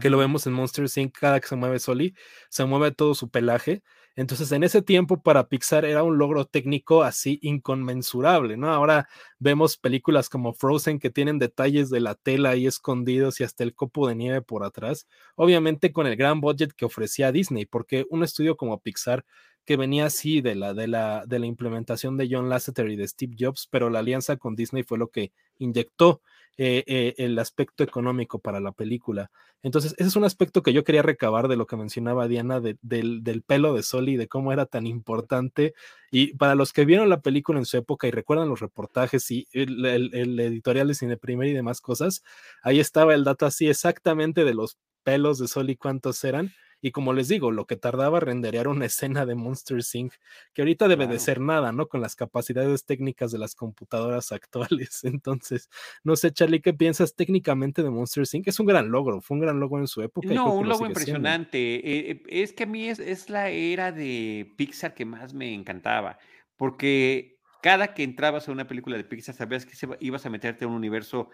Que lo vemos en Monsters Inc. Cada que se mueve Soli, se mueve todo su pelaje entonces, en ese tiempo para Pixar era un logro técnico así inconmensurable, ¿no? Ahora vemos películas como Frozen que tienen detalles de la tela ahí escondidos y hasta el copo de nieve por atrás, obviamente con el gran budget que ofrecía Disney, porque un estudio como Pixar que venía así de la, de la, de la implementación de John Lasseter y de Steve Jobs, pero la alianza con Disney fue lo que inyectó eh, eh, el aspecto económico para la película. Entonces, ese es un aspecto que yo quería recabar de lo que mencionaba Diana del, pelo de Sol y de cómo era tan importante. Y para los que vieron la película en su época y recuerdan los reportajes y el, el editorial de Cine Primer y demás cosas, ahí estaba el dato así exactamente de los pelos de Sol y cuántos eran. Y como les digo, lo que tardaba renderear una escena de Monster Inc., que ahorita debe de ser nada, ¿no? Con las capacidades técnicas de las computadoras actuales. Entonces, no sé, Charlie, ¿qué piensas técnicamente de Monster Inc.? Es un gran logro, fue un gran logro en su época. No, un logro impresionante. Eh, eh, es que a mí es, es la era de Pixar que más me encantaba, porque cada que entrabas a una película de Pixar sabías que ibas a meterte a un universo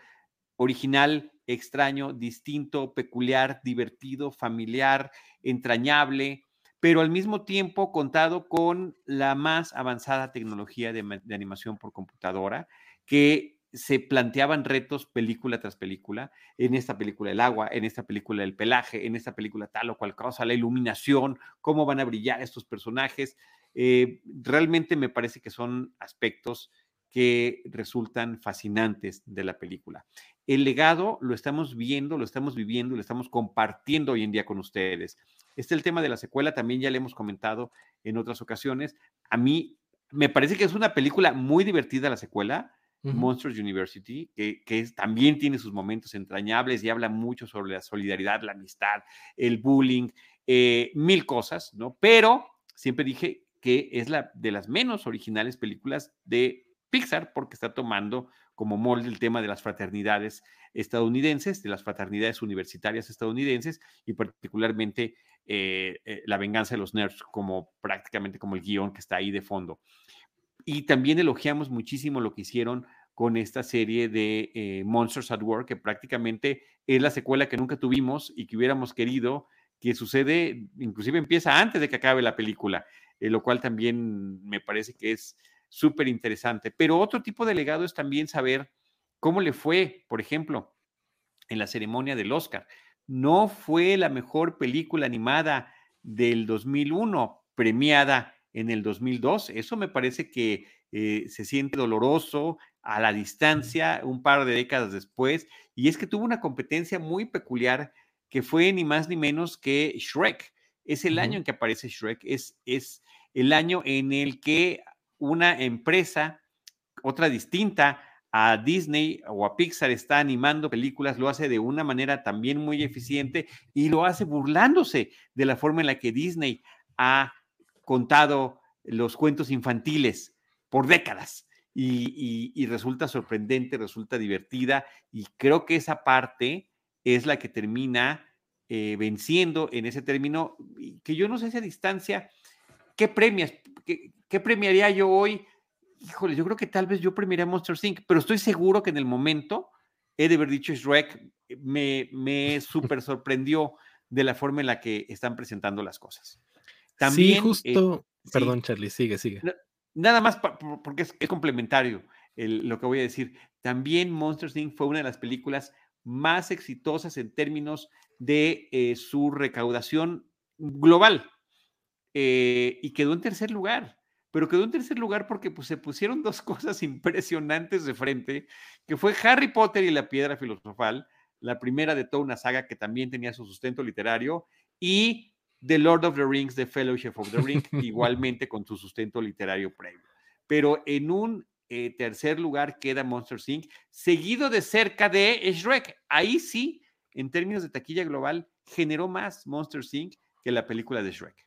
original, extraño, distinto, peculiar, divertido, familiar, entrañable, pero al mismo tiempo contado con la más avanzada tecnología de, animación por computadora, que se planteaban retos película tras película, en esta película el agua, en esta película el pelaje, en esta película tal o cual cosa, la iluminación, cómo van a brillar estos personajes. Eh, realmente me parece que son aspectos que resultan fascinantes de la película. El legado lo estamos viendo, lo estamos viviendo, lo estamos compartiendo hoy en día con ustedes. Este es el tema de la secuela, también ya le hemos comentado en otras ocasiones. A mí me parece que es una película muy divertida la secuela, Monsters University, que, que también tiene sus momentos entrañables y habla mucho sobre la solidaridad, la amistad, el bullying, eh, mil cosas, ¿no? Pero siempre dije que es la de las menos originales películas de Pixar porque está tomando como molde el tema de las fraternidades estadounidenses, de las fraternidades universitarias estadounidenses y particularmente eh, eh, la venganza de los nerds como prácticamente como el guion que está ahí de fondo. Y también elogiamos muchísimo lo que hicieron con esta serie de eh, Monsters at Work, que prácticamente es la secuela que nunca tuvimos y que hubiéramos querido que sucede, inclusive empieza antes de que acabe la película, lo cual también me parece que es súper interesante. Pero otro tipo de legado es también saber cómo le fue, por ejemplo, en la ceremonia del Oscar. No fue la mejor película animada del 2001, premiada en el 2002. Eso me parece que eh, se siente doloroso a la distancia un par de décadas después. Y es que tuvo una competencia muy peculiar que fue ni más ni menos que Shrek. Es el año en que aparece Shrek, es, es el año en el que una empresa, otra distinta a Disney o a Pixar, está animando películas, lo hace de una manera también muy eficiente y lo hace burlándose de la forma en la que Disney ha contado los cuentos infantiles por décadas. Y, resulta sorprendente, resulta divertida y creo que esa parte es la que termina eh, venciendo en ese término, que yo no sé si a distancia, ¿qué premias? ¿Qué, premiaría yo hoy? Híjole, yo creo que tal vez yo premiaría Monster Inc., pero estoy seguro que en el momento he de haber dicho Shrek, me, me súper sorprendió de la forma en la que están presentando las cosas. También, sí, justo, perdón Charlie, sigue, sigue. Nada más porque es, complementario lo que voy a decir. También Monster Inc. fue una de las películas más exitosas en términos de eh, su recaudación global eh, y quedó en tercer lugar. Pero quedó en tercer lugar porque pues, se pusieron dos cosas impresionantes de frente, que fue Harry Potter y la piedra filosofal, la primera de toda una saga que también tenía su sustento literario, y The Lord of the Rings, The Fellowship of the Ring, igualmente con su sustento literario previo. Pero en un eh, tercer lugar queda Monster Inc., seguido de cerca de Shrek. Ahí sí, en términos de taquilla global, generó más Monster Inc. que la película de Shrek.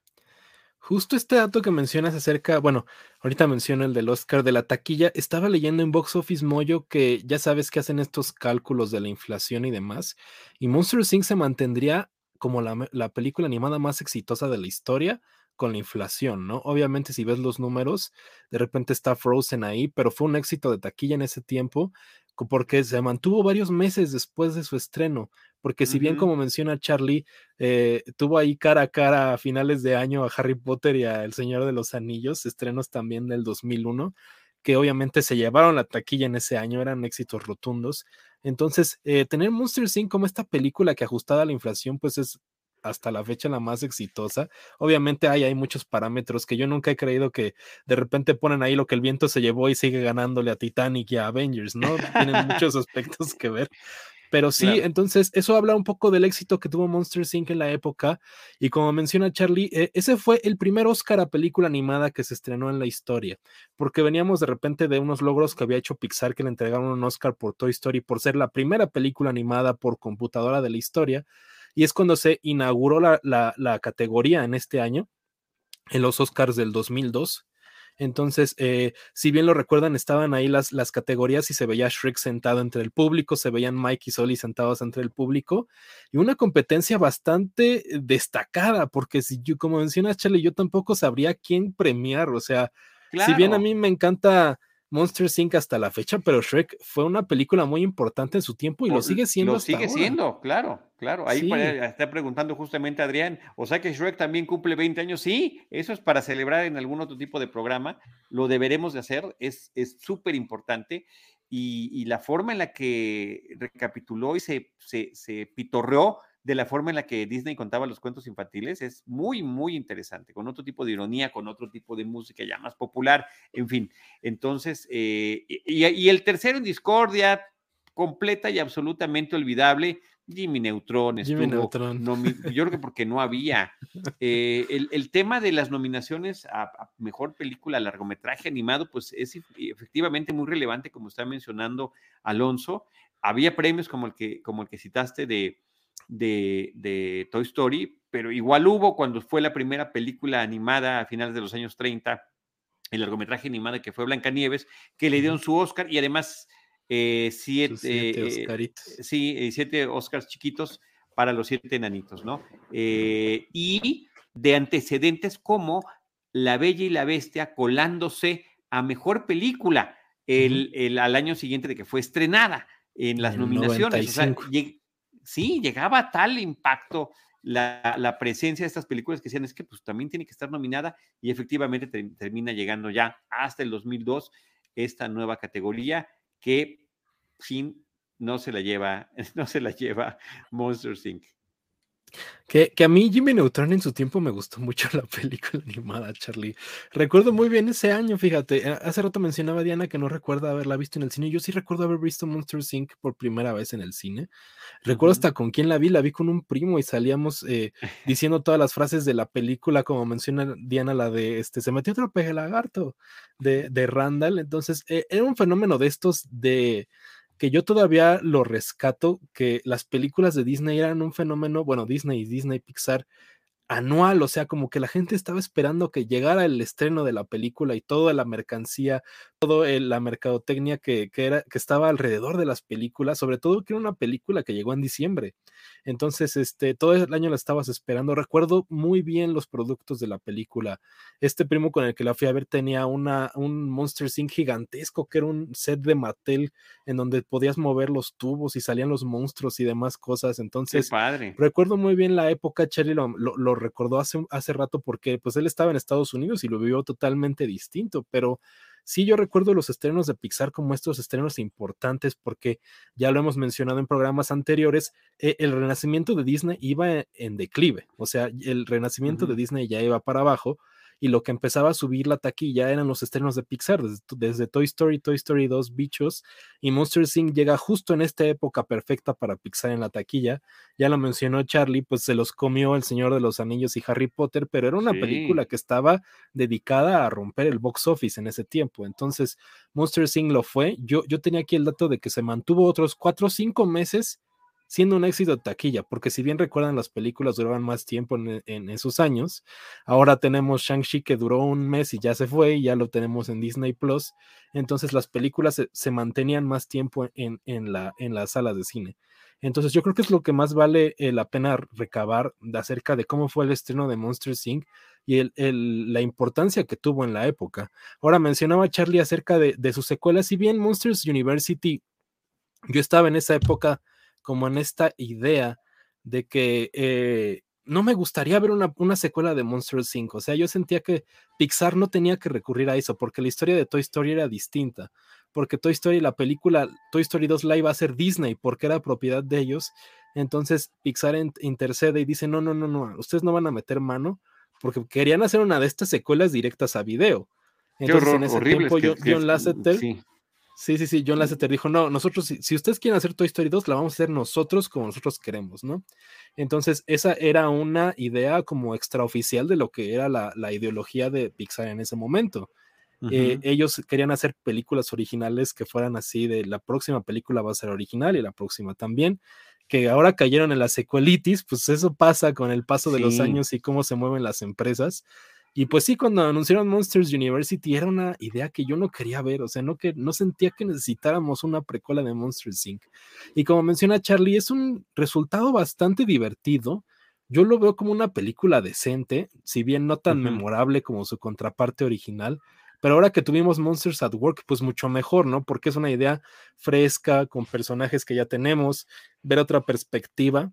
Justo este dato que mencionas acerca, bueno, ahorita menciono el del Oscar de la taquilla, estaba leyendo en Box Office Moyo que ya sabes que hacen estos cálculos de la inflación y demás, y Monster Inc. se mantendría como la, película animada más exitosa de la historia con la inflación, ¿no? Obviamente si ves los números, de repente está Frozen ahí, pero fue un éxito de taquilla en ese tiempo porque se mantuvo varios meses después de su estreno, porque si bien como menciona Charlie, eh, tuvo ahí cara a cara a finales de año a Harry Potter y a El Señor de los Anillos, estrenos también del 2001, que obviamente se llevaron la taquilla en ese año, eran éxitos rotundos. Entonces, eh, tener Monster Inc. como esta película que ajustada a la inflación, pues es hasta la fecha la más exitosa. Obviamente hay, hay muchos parámetros que yo nunca he creído que de repente ponen ahí lo que el viento se llevó y sigue ganándole a Titanic y a Avengers, ¿no? Tienen muchos aspectos que ver. Pero sí, entonces eso habla un poco del éxito que tuvo Monster Inc. en la época. Y como menciona Charlie, eh, ese fue el primer Oscar a película animada que se estrenó en la historia. Porque veníamos de repente de unos logros que había hecho Pixar, que le entregaron un Oscar por Toy Story por ser la primera película animada por computadora de la historia. Y es cuando se inauguró la, la categoría en este año, en los Oscars del 2002 entonces, eh, si bien lo recuerdan, estaban ahí las, las categorías y se veía Shrek sentado entre el público, se veían Mike y Soli sentados entre el público y una competencia bastante destacada, porque si yo, como mencionas, Charlie, yo tampoco sabría quién premiar, o sea, si bien a mí me encanta Monster Inc. hasta la fecha, pero Shrek fue una película muy importante en su tiempo y lo sigue siendo. Lo sigue siendo, claro, claro. Ahí está preguntando justamente Adrián, o sea que Shrek también cumple 20 años. Sí, eso es para celebrar en algún otro tipo de programa, lo deberemos de hacer, es súper importante. Y, la forma en la que recapituló y se, se, se pitorreó de la forma en la que Disney contaba los cuentos infantiles es muy, muy interesante, con otro tipo de ironía, con otro tipo de música ya más popular, en fin. Entonces, eh, y, el tercero en discordia, completa y absolutamente olvidable, Jimmy Neutron. Jimmy Neutron. yo creo que porque no había. Eh, el, tema de las nominaciones a, a, mejor película, largometraje animado, pues es efectivamente muy relevante, como está mencionando Alonso. Había premios como el que, como el que citaste de de, Toy Story, pero igual hubo cuando fue la primera película animada a finales de los años 30, el largometraje animado que fue Blancanieves, que le dieron su Oscar y además eh, siete, eh, sí, eh, siete Oscars chiquitos para los siete enanitos, ¿no? y de antecedentes como La Bella y la Bestia colándose a mejor película el, al año siguiente de que fue estrenada en las nominaciones sí, llegaba a tal impacto la, presencia de estas películas que decían, es que pues también tiene que estar nominada y efectivamente termina llegando ya hasta el 2002 esta nueva categoría que sin no se la lleva, no se la lleva Monsters Inc. Que, a mí Jimmy Neutron en su tiempo me gustó mucho la película animada, Charlie. Recuerdo muy bien ese año, fíjate. Hace rato mencionaba Diana que no recuerda haberla visto en el cine. Yo sí recuerdo haber visto Monster Inc. por primera vez en el cine. Recuerdo hasta con quién la vi. La vi con un primo y salíamos eh, diciendo todas las frases de la película, como menciona Diana, la de este, se metió otro peje lagarto de, de Randall. Entonces, eh, era un fenómeno de estos de que yo todavía lo rescato, que las películas de Disney eran un fenómeno, bueno, Disney Disney Pixar anual, o sea, como que la gente estaba esperando que llegara el estreno de la película y toda la mercancía, toda la mercadotecnia que, que, era, que estaba alrededor de las películas, sobre todo que era una película que llegó en diciembre. Entonces, este, todo el año la estabas esperando. Recuerdo muy bien los productos de la película. Este primo con el que la fui a ver tenía una, un Monster Inc. gigantesco, que era un set de Mattel en donde podías mover los tubos y salían los monstruos y demás cosas. Entonces, padre. recuerdo muy bien la época, Cherry lo, lo, recordó hace, hace rato porque pues él estaba en Estados Unidos y lo vivió totalmente distinto, pero Sí, yo recuerdo los estrenos de Pixar como estos estrenos importantes porque ya lo hemos mencionado en programas anteriores, eh, el renacimiento de Disney iba en declive, o sea, el renacimiento de Disney ya iba para abajo y lo que empezaba a subir la taquilla eran los estrenos de Pixar, desde, Toy Story, Toy Story 2, Bichos, y Monster Inc. llega justo en esta época perfecta para Pixar en la taquilla. Ya lo mencionó Charlie, pues se los comió El Señor de los Anillos y Harry Potter, pero era una película que estaba dedicada a romper el box office en ese tiempo. Entonces, Monster Inc. lo fue. Yo, yo tenía aquí el dato de que se mantuvo otros cuatro o cinco meses siendo un éxito de taquilla, porque si bien recuerdan las películas duraban más tiempo en, esos años, ahora tenemos Shang-Chi que duró un mes y ya se fue, y ya lo tenemos en Disney Plus, entonces las películas se, mantenían más tiempo en, en, la, en las salas de cine. Entonces yo creo que es lo que más vale eh, la pena recabar de acerca de cómo fue el estreno de Monster Inc. y el, la importancia que tuvo en la época. Ahora mencionaba Charlie acerca de, de sus secuelas, si bien Monsters University, yo estaba en esa época como en esta idea de que eh, no me gustaría ver una, una, secuela de Monsters 5. O sea, yo sentía que Pixar no tenía que recurrir a eso porque la historia de Toy Story era distinta. Porque Toy Story, la película Toy Story 2 la iba a hacer Disney porque era propiedad de ellos. Entonces Pixar intercede y dice, no, no, no, no, ustedes no van a meter mano porque querían hacer una de estas secuelas directas a video. Entonces en ese tiempo John Lasseter... Sí, sí, sí, John Lasseter dijo, no, nosotros, si, ustedes quieren hacer Toy Story 2, la vamos a hacer nosotros como nosotros queremos, ¿no? Entonces, esa era una idea como extraoficial de lo que era la, ideología de Pixar en ese momento. Eh, ellos querían hacer películas originales que fueran así, de la próxima película va a ser original y la próxima también, que ahora cayeron en la secuelitis, pues eso pasa con el paso de los años y cómo se mueven las empresas. Y pues sí, cuando anunciaron Monsters University era una idea que yo no quería ver, o sea, no, que, no sentía que necesitáramos una precuela de Monsters Inc. Y como menciona Charlie, es un resultado bastante divertido. Yo lo veo como una película decente, si bien no tan memorable como su contraparte original, pero ahora que tuvimos Monsters at Work, pues mucho mejor, ¿no? Porque es una idea fresca, con personajes que ya tenemos, ver otra perspectiva.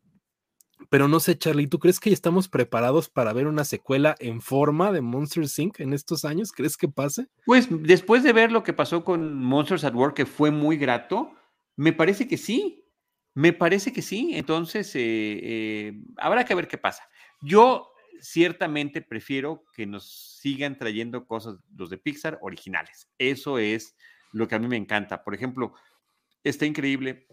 Pero no sé, Charlie, ¿tú crees que estamos preparados para ver una secuela en forma de Monsters Inc. en estos años? ¿Crees que pase? Pues después de ver lo que pasó con Monsters at Work, que fue muy grato, me parece que sí. Me parece que sí. Entonces, eh, eh, habrá que ver qué pasa. Yo ciertamente prefiero que nos sigan trayendo cosas, los de Pixar, originales. Eso es lo que a mí me encanta. Por ejemplo, está increíble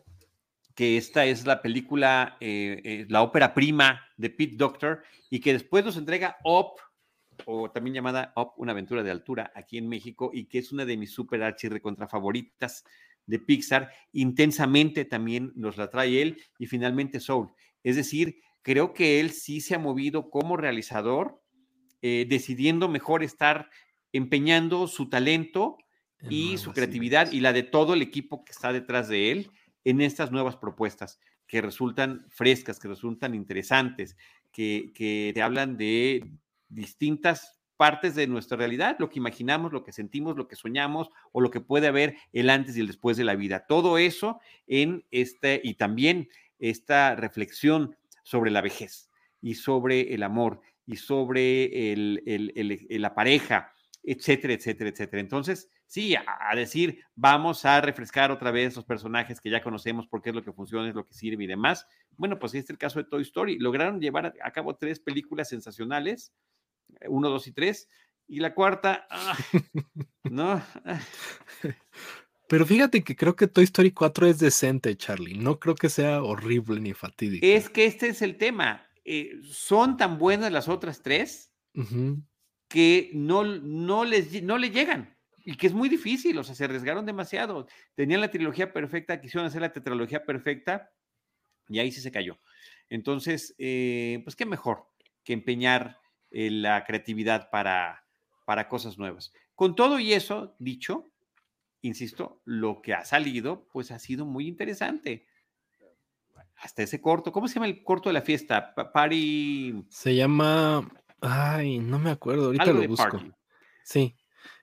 que esta es la película, eh, eh, la ópera prima de Pete Doctor, y que después nos entrega Up, o también llamada Up, una aventura de altura aquí en México, y que es una de mis super archi contra favoritas de Pixar. Intensamente también nos la trae él, y finalmente Soul. Es decir, creo que él sí se ha movido como realizador, eh, decidiendo mejor estar empeñando su talento y su creatividad y la de todo el equipo que está detrás de él en estas nuevas propuestas que resultan frescas, que resultan interesantes, que, que te hablan de distintas partes de nuestra realidad, lo que imaginamos, lo que sentimos, lo que soñamos o lo que puede haber el antes y el después de la vida. Todo eso en este y también esta reflexión sobre la vejez y sobre el amor y sobre el, la pareja, etcétera, etcétera, etcétera. Entonces, sí, a, decir, vamos a refrescar otra vez los personajes que ya conocemos, porque es lo que funciona, es lo que sirve y demás. Bueno, pues este es el caso de Toy Story. Lograron llevar a cabo tres películas sensacionales, uno, dos y tres, y la cuarta, ah, no. Pero fíjate que creo que Toy Story 4 es decente, Charlie. No creo que sea horrible ni fatídico. Es que este es el tema. Eh, son tan buenas las otras tres que no, no, les, no le llegan y que es muy difícil, o sea, se arriesgaron demasiado. Tenían la trilogía perfecta, quisieron hacer la tetralogía perfecta y ahí sí se cayó. Entonces, eh, pues qué mejor que empeñar eh, la creatividad para, para cosas nuevas. Con todo y eso dicho, insisto, lo que ha salido, pues ha sido muy interesante. Hasta ese corto, ¿cómo se llama el corto de la fiesta? Party. Se llama. Ay, no me acuerdo, ahorita lo busco. Sí,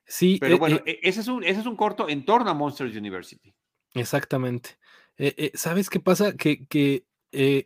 sí. Pero eh, bueno, eh, e, ese, es un, ese es un corto en torno a Monsters University. Exactamente. Eh, ¿Sabes qué pasa? Que, que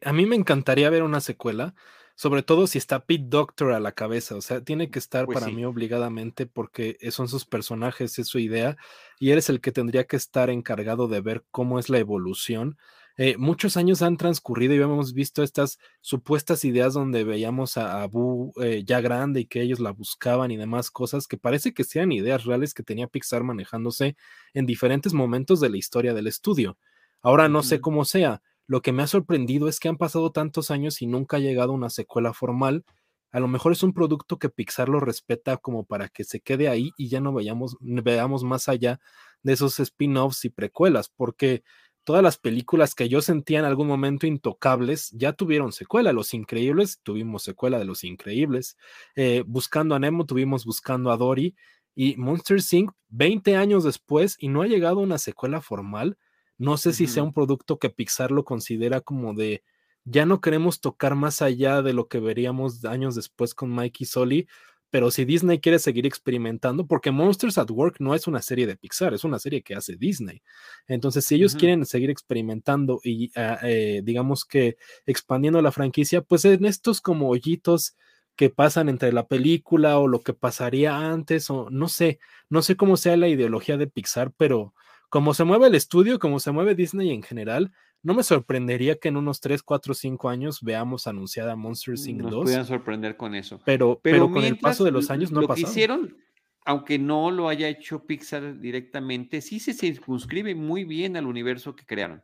a mí me encantaría ver una secuela sobre todo si está Pete Doctor a la cabeza, o sea, tiene que estar pues para mí obligadamente porque son sus personajes, es su idea, y eres el que tendría que estar encargado de ver cómo es la evolución. Eh, muchos años han transcurrido y hemos visto estas supuestas ideas donde veíamos a Abu eh, ya grande y que ellos la buscaban y demás cosas que parece que sean ideas reales que tenía Pixar manejándose en diferentes momentos de la historia del estudio. Ahora no sé cómo sea, lo que me ha sorprendido es que han pasado tantos años y nunca ha llegado una secuela formal. A lo mejor es un producto que Pixar lo respeta como para que se quede ahí y ya no veamos, veamos más allá de esos spin-offs y precuelas, porque todas las películas que yo sentía en algún momento intocables ya tuvieron secuela. Los Increíbles tuvimos secuela de Los Increíbles. Eh, buscando a Nemo tuvimos Buscando a Dory. Y Monster Inc. 20 años después y no ha llegado una secuela formal. No sé si sea un producto que Pixar lo considera como de ya no queremos tocar más allá de lo que veríamos años después con Mikey Sully, pero si Disney quiere seguir experimentando, porque Monsters at Work no es una serie de Pixar, es una serie que hace Disney. Entonces, si ellos quieren seguir experimentando y ah, eh, digamos que expandiendo la franquicia, pues en estos como hoyitos que pasan entre la película o lo que pasaría antes, o no sé, no sé cómo sea la ideología de Pixar, pero como se mueve el estudio, como se mueve Disney en general, no me sorprendería que en unos 3, 4, 5 años veamos anunciada Monster Inc. 2. Nos sorprender con eso. Pero, pero, con el paso de los años no lo que hicieron, aunque no lo haya hecho Pixar directamente, sí se circunscribe muy bien al universo que crearon.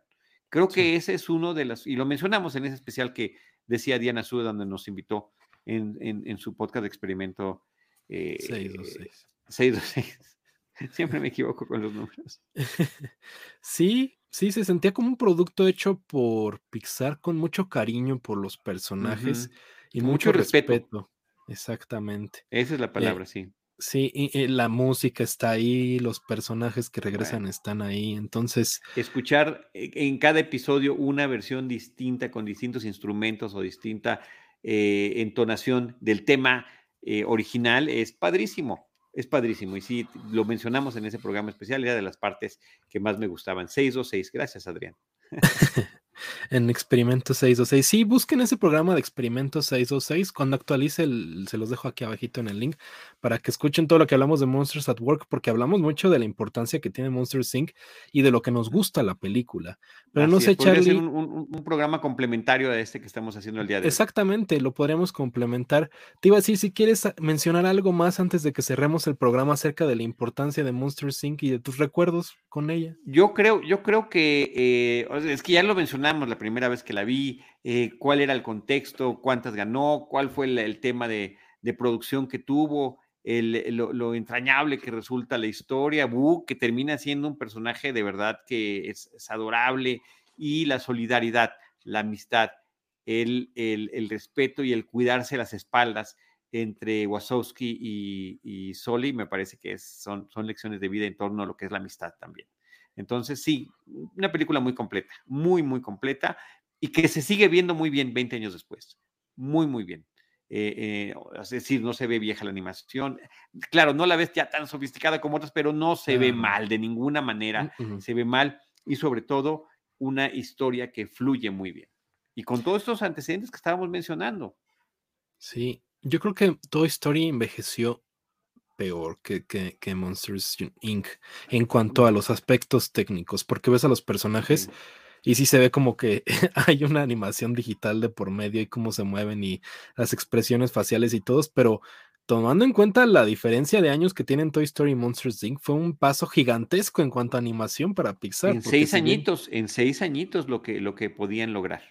Creo que ese es uno de las, y lo mencionamos en ese especial que decía Diana Sud, donde nos invitó en, en, su podcast de experimento. Eh, 626. 626. Siempre me equivoco con los números. sí, sí, se sentía como un producto hecho por Pixar con mucho cariño por los personajes y mucho, respeto. Exactamente. Esa es la eh, palabra, sí. Sí, y, la música está ahí, los personajes que regresan están ahí, entonces... Escuchar e, en cada episodio una versión distinta con distintos instrumentos o distinta eh, entonación del tema eh, original es padrísimo es padrísimo. Y sí, lo mencionamos en ese programa especial, era de las partes que más me gustaban. 626. Gracias, Adrián. en Experimento 626. Sí, busquen ese programa de Experimento 626. Cuando actualice, se los dejo aquí abajito en el link para que escuchen todo lo que hablamos de Monsters at Work, porque hablamos mucho de la importancia que tiene Monsters Inc. y de lo que nos gusta la película. Pero no sé, Charlie. un, un, programa complementario a este que estamos haciendo el día de hoy. Exactamente, lo podríamos complementar. Te iba a decir, si quieres mencionar algo más antes de que cerremos el programa acerca de la importancia de Monsters Inc. y de tus recuerdos con ella. Yo creo, yo creo que eh, es que ya lo mencionamos la primera vez que la vi, eh, cuál era el contexto, cuántas ganó, cuál fue el, tema de, producción que tuvo, lo, entrañable que resulta la historia, que termina siendo un personaje de verdad que es, adorable, y la solidaridad, la amistad, el, el, respeto y el cuidarse las espaldas entre Wasowski y, y Soli, me parece que son, son lecciones de vida en torno a lo que es la amistad también. Entonces, sí, una película muy completa, muy, muy completa y que se sigue viendo muy bien 20 años después. Muy, muy bien. Eh, eh, es decir, no se ve vieja la animación. Claro, no la ves ya tan sofisticada como otras, pero no se ve mal de ninguna manera. Se ve mal y sobre todo una historia que fluye muy bien. Y con todos estos antecedentes que estábamos mencionando. Sí, yo creo que Toy Story envejeció peor que, que, Monsters Inc. en cuanto a los aspectos técnicos, porque ves a los personajes y sí se ve como que hay una animación digital de por medio y cómo se mueven y las expresiones faciales y todos, pero tomando en cuenta la diferencia de años que tienen Toy Story y Monsters Inc., fue un paso gigantesco en cuanto a animación para Pixar. En seis añitos, en seis añitos lo que, lo que podían lograr.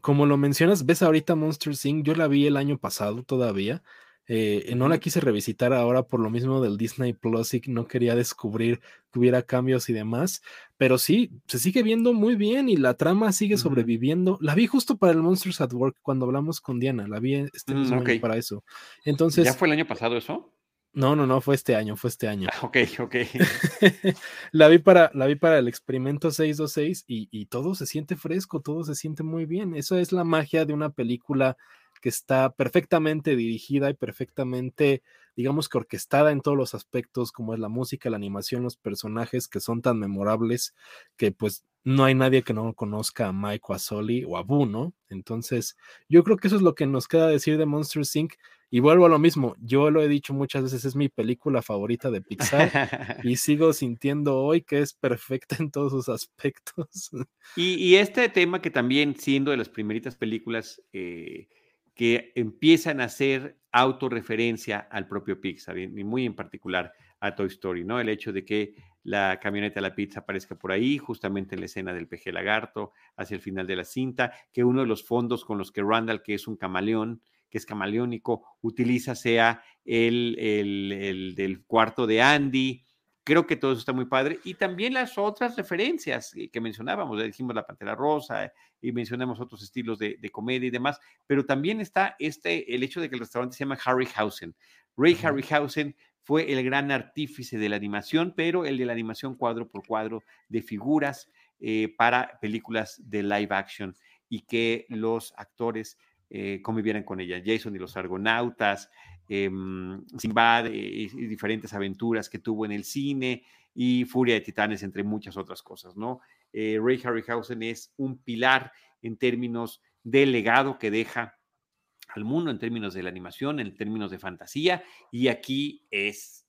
Como lo mencionas, ves ahorita Monsters Inc., yo la vi el año pasado todavía, eh, no la quise revisitar ahora por lo mismo del Disney Plus y no quería descubrir que hubiera cambios y demás, pero sí, se sigue viendo muy bien y la trama sigue sobreviviendo. La vi justo para el Monsters at Work cuando hablamos con Diana, la vi este mm, para eso. Entonces, ¿Ya fue el año pasado eso? No, no, no, fue este año, fue este año. ok, ok. la, vi para, la vi para el experimento 626 y, y todo se siente fresco, todo se siente muy bien. Eso es la magia de una película que está perfectamente dirigida y perfectamente, digamos que orquestada en todos los aspectos, como es la música, la animación, los personajes que son tan memorables que pues no hay nadie que no conozca a Mike o a Sully o a Boo, ¿no? Entonces, yo creo que eso es lo que nos queda decir de Monster Inc. Y vuelvo a lo mismo, yo lo he dicho muchas veces, es mi película favorita de Pixar y sigo sintiendo hoy que es perfecta en todos sus aspectos. Y, este tema que también siendo de las primeritas películas eh, que empiezan a hacer autorreferencia al propio Pixar, y muy en particular a Toy Story, ¿no? El hecho de que la camioneta de la pizza aparezca por ahí, justamente en la escena del peje lagarto, hacia el final de la cinta, que uno de los fondos con los que Randall, que es un camaleón, que es camaleónico, utiliza sea el, el, el del cuarto de Andy, Creo que todo eso está muy padre. Y también las otras referencias que mencionábamos, dijimos la Pantera Rosa y mencionamos otros estilos de, comedia y demás, pero también está este, el hecho de que el restaurante se llama Harryhausen. Ray Harryhausen fue el gran artífice de la animación, pero el de la animación cuadro por cuadro de figuras eh, para películas de live action y que los actores eh, convivieran con ella. Jason y los Argonautas, eh, Sinbad y, diferentes aventuras que tuvo en el cine y Furia de Titanes, entre muchas otras cosas, ¿no? Eh, Ray Harryhausen es un pilar en términos del legado que deja al mundo, en términos de la animación, en términos de fantasía, y aquí es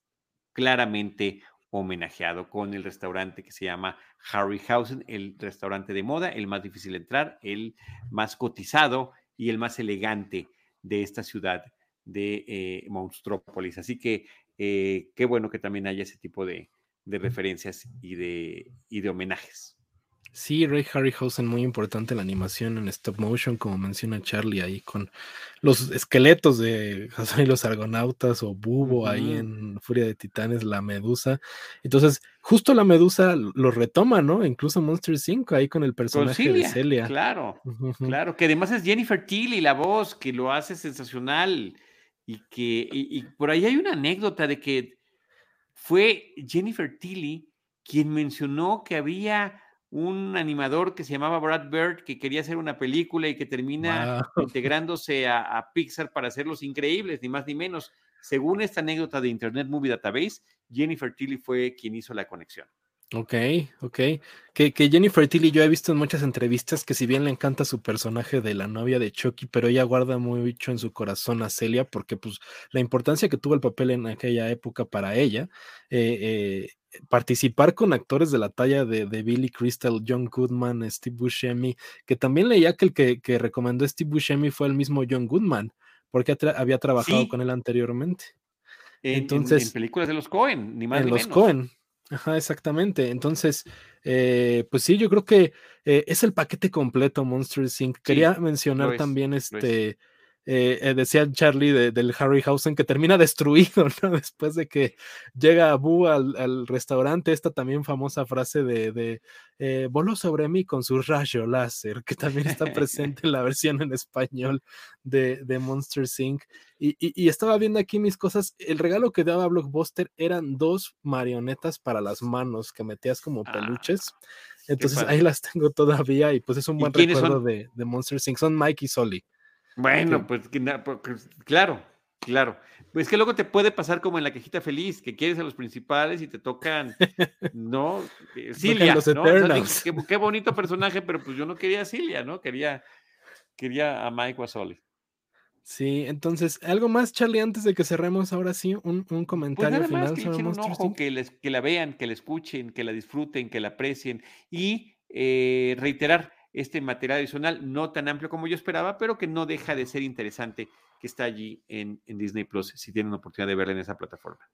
claramente homenajeado con el restaurante que se llama Harryhausen, el restaurante de moda, el más difícil de entrar, el más cotizado y el más elegante de esta ciudad de eh, Monstrópolis. Así que eh, qué bueno que también haya ese tipo de, referencias y de, y de homenajes. Sí, Ray Harryhausen, muy importante la animación en stop motion, como menciona Charlie ahí, con los esqueletos de los argonautas o Bubo ahí en Furia de Titanes, la medusa. Entonces, justo la medusa lo retoma, ¿no? Incluso Monster 5 ahí con el personaje de Celia. Claro, claro, que además es Jennifer Tilly, la voz, que lo hace sensacional. Y que y, por ahí hay una anécdota de que fue Jennifer Tilly quien mencionó que había un animador que se llamaba Brad Bird que quería hacer una película y que termina integrándose a, Pixar para hacer Los Increíbles, ni más ni menos. Según esta anécdota de Internet Movie Database, Jennifer Tilly fue quien hizo la conexión. Ok, ok. Que, que, Jennifer Tilly yo he visto en muchas entrevistas que si bien le encanta su personaje de la novia de Chucky, pero ella guarda mucho en su corazón a Celia porque pues la importancia que tuvo el papel en aquella época para ella, eh, eh, participar con actores de la talla de, Billy Crystal, John Goodman, Steve Buscemi, que también leía que el que, recomendó Steve Buscemi fue el mismo John Goodman, porque había trabajado con él anteriormente. Entonces, en, películas de los Cohen, ni más en ni los Cohen. Ajá, exactamente. Entonces, eh, pues sí, yo creo que eh, es el paquete completo Monster Inc. Quería mencionar también este eh, eh, decía Charlie del Harryhausen que termina destruido, ¿no? Después de que llega Abu al, al restaurante, esta también famosa frase de, eh, voló sobre mí con su rayo láser, que también está presente en la versión en español de, de Monster Inc. Y, y, estaba viendo aquí mis cosas, el regalo que daba Blockbuster eran dos marionetas para las manos que metías como ah, peluches. Entonces ahí las tengo todavía y pues es un buen recuerdo de, de Monster Inc. Son Mike y Solly. Bueno, pues, pues claro, claro. Pues que luego te puede pasar como en la quejita feliz, que quieres a los principales y te tocan, ¿no? Eh, Silvia, ¿no? qué, bonito personaje, pero pues yo no quería a Silvia, ¿no? Quería, quería a Mike Wasoli. Sí, entonces, algo más, Charlie, antes de que cerremos ahora sí, un, un pues comentario pues final que sobre un ojo, que, les, que la vean, que la escuchen, que la disfruten, que la aprecien y eh, reiterar este material adicional, no tan amplio como yo esperaba, pero que no deja de ser interesante, que está allí en, en Disney Plus, si tienen la oportunidad de verla en esa plataforma.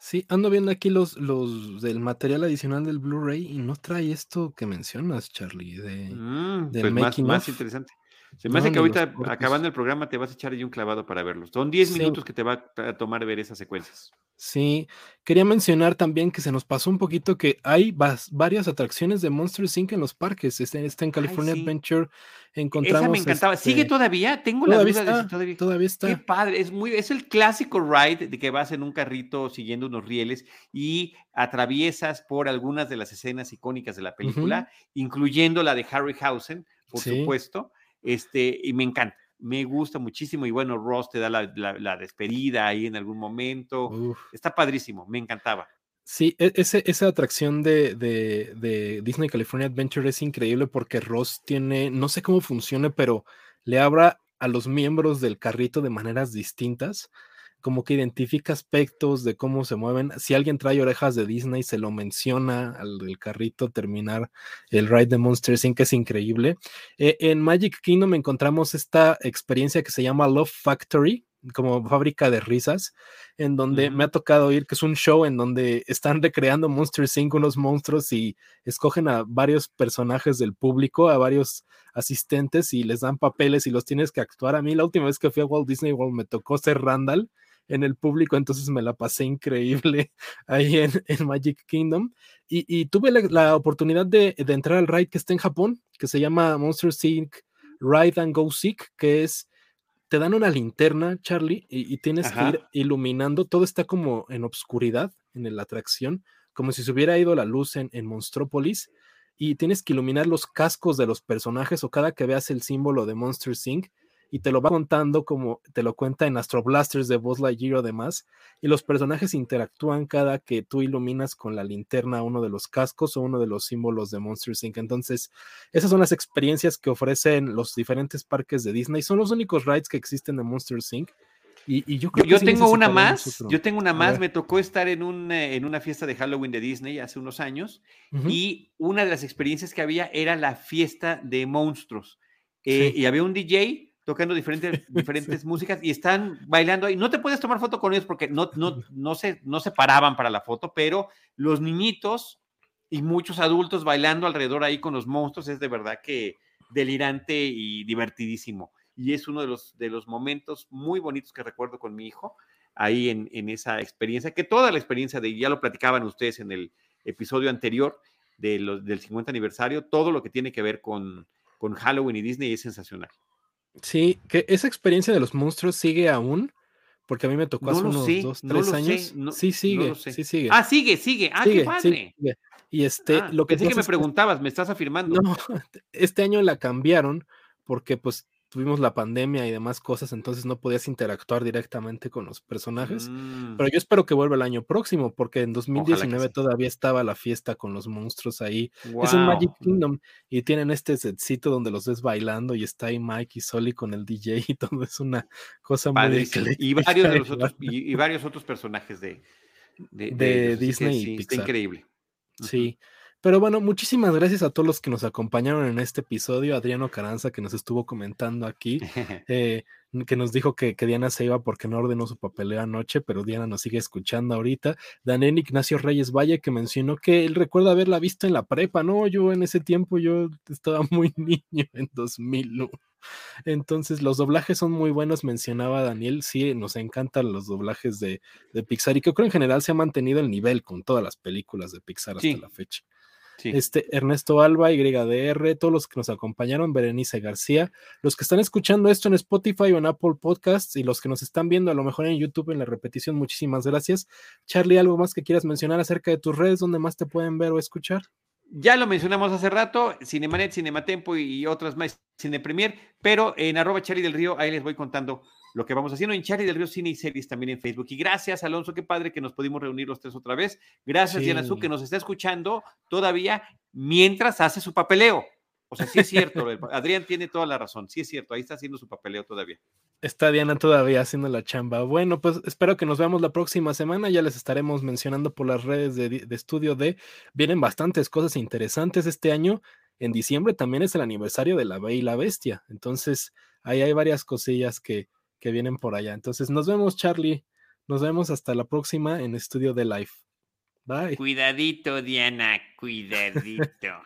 Sí, ando viendo aquí los, los del material adicional del Blu-ray y no trae esto que mencionas, Charlie, de, mm, pues más, más interesante. Se me hace que ahorita, acabando el programa, te vas a echar ahí un clavado para verlos. Son 10 minutos que te va a tomar ver esas secuencias. Sí, quería mencionar también que se nos pasó un poquito que hay varias atracciones de Monster Inc. en los parques. Está, está en California Adventure. Encontramos. Esa me encantaba. ¿Sigue este todavía? Tengo la duda de si todavía. Todavía está. Qué padre. Es, muy, es el clásico ride de que vas en un carrito siguiendo unos rieles y atraviesas por algunas de las escenas icónicas de la película, incluyendo la de Harryhausen, por supuesto este, y me encanta, me gusta muchísimo. Y bueno, Ross te da la, despedida ahí en algún momento. Está padrísimo, me encantaba. Sí, e, ese, esa atracción de, de, de, Disney California Adventure es increíble porque Ross tiene, no sé cómo funciona, pero le abra a los miembros del carrito de maneras distintas como que identifica aspectos de cómo se mueven. Si alguien trae orejas de Disney, se lo menciona al del carrito terminar el ride de Monster Inc. es increíble. Eh, en Magic Kingdom encontramos esta experiencia que se llama Love Factory, como fábrica de risas, en donde me ha tocado ir, que es un show en donde están recreando Monster Inc. unos monstruos y escogen a varios personajes del público, a varios asistentes y les dan papeles y los tienes que actuar. A mí la última vez que fui a Walt Disney World me tocó ser Randall en el público, entonces me la pasé increíble ahí en, Magic Kingdom. Y, tuve la, oportunidad de, entrar al ride que está en Japón, que se llama Monster Inc. Ride and Go Seek, que es, te dan una linterna, Charlie, y, tienes que ir iluminando, todo está como en obscuridad en la atracción, como si se hubiera ido la luz en, en Monstrópolis, y tienes que iluminar los cascos de los personajes o cada que veas el símbolo de Monster Inc y te lo va contando como te lo cuenta en Astro Blasters de Buzz Lightyear o demás, y los personajes interactúan cada que tú iluminas con la linterna uno de los cascos o uno de los símbolos de Monster Inc. Entonces, esas son las experiencias que ofrecen los diferentes parques de Disney. Son los únicos rides que existen de Monster Inc. Y, yo creo yo tengo una más, yo tengo una más, me tocó estar en, un, eh, en una fiesta de Halloween de Disney hace unos años y una de las experiencias que había era la fiesta de monstruos. Eh, y había un DJ tocando diferentes, diferentes músicas y están bailando ahí. No te puedes tomar foto con ellos porque no, no, no, se, no se paraban para la foto, pero los niñitos y muchos adultos bailando alrededor ahí con los monstruos es de verdad que delirante y divertidísimo. Y es uno de los, de los momentos muy bonitos que recuerdo con mi hijo ahí en, en esa experiencia, que toda la experiencia de, ya lo platicaban ustedes en el episodio anterior de del 50 aniversario, todo lo que tiene que ver con, con Halloween y Disney es sensacional. Sí, que esa experiencia de los monstruos sigue aún, porque a mí me tocó hace unos dos, tres años. sí, sigue, sí sigue. Ah, sigue, sigue. Ah, qué padre. Y este, ah, lo que pensé que me preguntabas, me estás afirmando. No, este año la cambiaron porque pues tuvimos la pandemia y demás cosas, entonces no podías interactuar directamente con los personajes. Mm. Pero yo espero que vuelva el año próximo, porque en 2019 todavía estaba la fiesta con los monstruos ahí. Es un Magic Kingdom y tienen este setcito donde los ves bailando y está ahí Mike y Soli con el DJ y todo. Es una cosa muy y varios, de los otros, y, varios otros personajes de, de, Disney. y Pixar. increíble. Sí. Pero bueno, muchísimas gracias a todos los que nos acompañaron en este episodio. Adriano Caranza, que nos estuvo comentando aquí, eh, que nos dijo que, Diana se iba porque no ordenó su papeleo anoche, pero Diana nos sigue escuchando ahorita. Daniel Ignacio Reyes Valle, que mencionó que él recuerda haberla visto en la prepa. No, yo en ese tiempo yo estaba muy niño en 2001. Entonces, los doblajes son muy buenos, mencionaba Daniel. Sí, nos encantan los doblajes de, Pixar y creo que en general se ha mantenido el nivel con todas las películas de Pixar hasta la fecha. Este, Ernesto Alba, YDR, todos los que nos acompañaron, Berenice García, los que están escuchando esto en Spotify o en Apple Podcasts y los que nos están viendo a lo mejor en YouTube en la repetición, muchísimas gracias. Charlie, ¿algo más que quieras mencionar acerca de tus redes donde más te pueden ver o escuchar? Ya lo mencionamos hace rato, Cinemanet, Cinematempo y otras más, Cine Premier, pero en arroba Charlie del Río, ahí les voy contando lo que vamos haciendo en Charlie del Río Cine y Series también en Facebook. Y gracias, Alonso, qué padre que nos pudimos reunir los tres otra vez. Gracias, Diana Su, que nos está escuchando todavía mientras hace su papeleo. O sea, sí es cierto, Adrián tiene toda la razón, sí es cierto, ahí está haciendo su papeleo todavía. Está Diana todavía haciendo la chamba. Bueno, pues espero que nos veamos la próxima semana. Ya les estaremos mencionando por las redes de, estudio de. Vienen bastantes cosas interesantes este año. En diciembre también es el aniversario de La Bella y la Bestia. Entonces, ahí hay varias cosillas que, que vienen por allá. Entonces, nos vemos, Charlie. Nos vemos hasta la próxima en Estudio de Life. Bye. Cuidadito, Diana, cuidadito.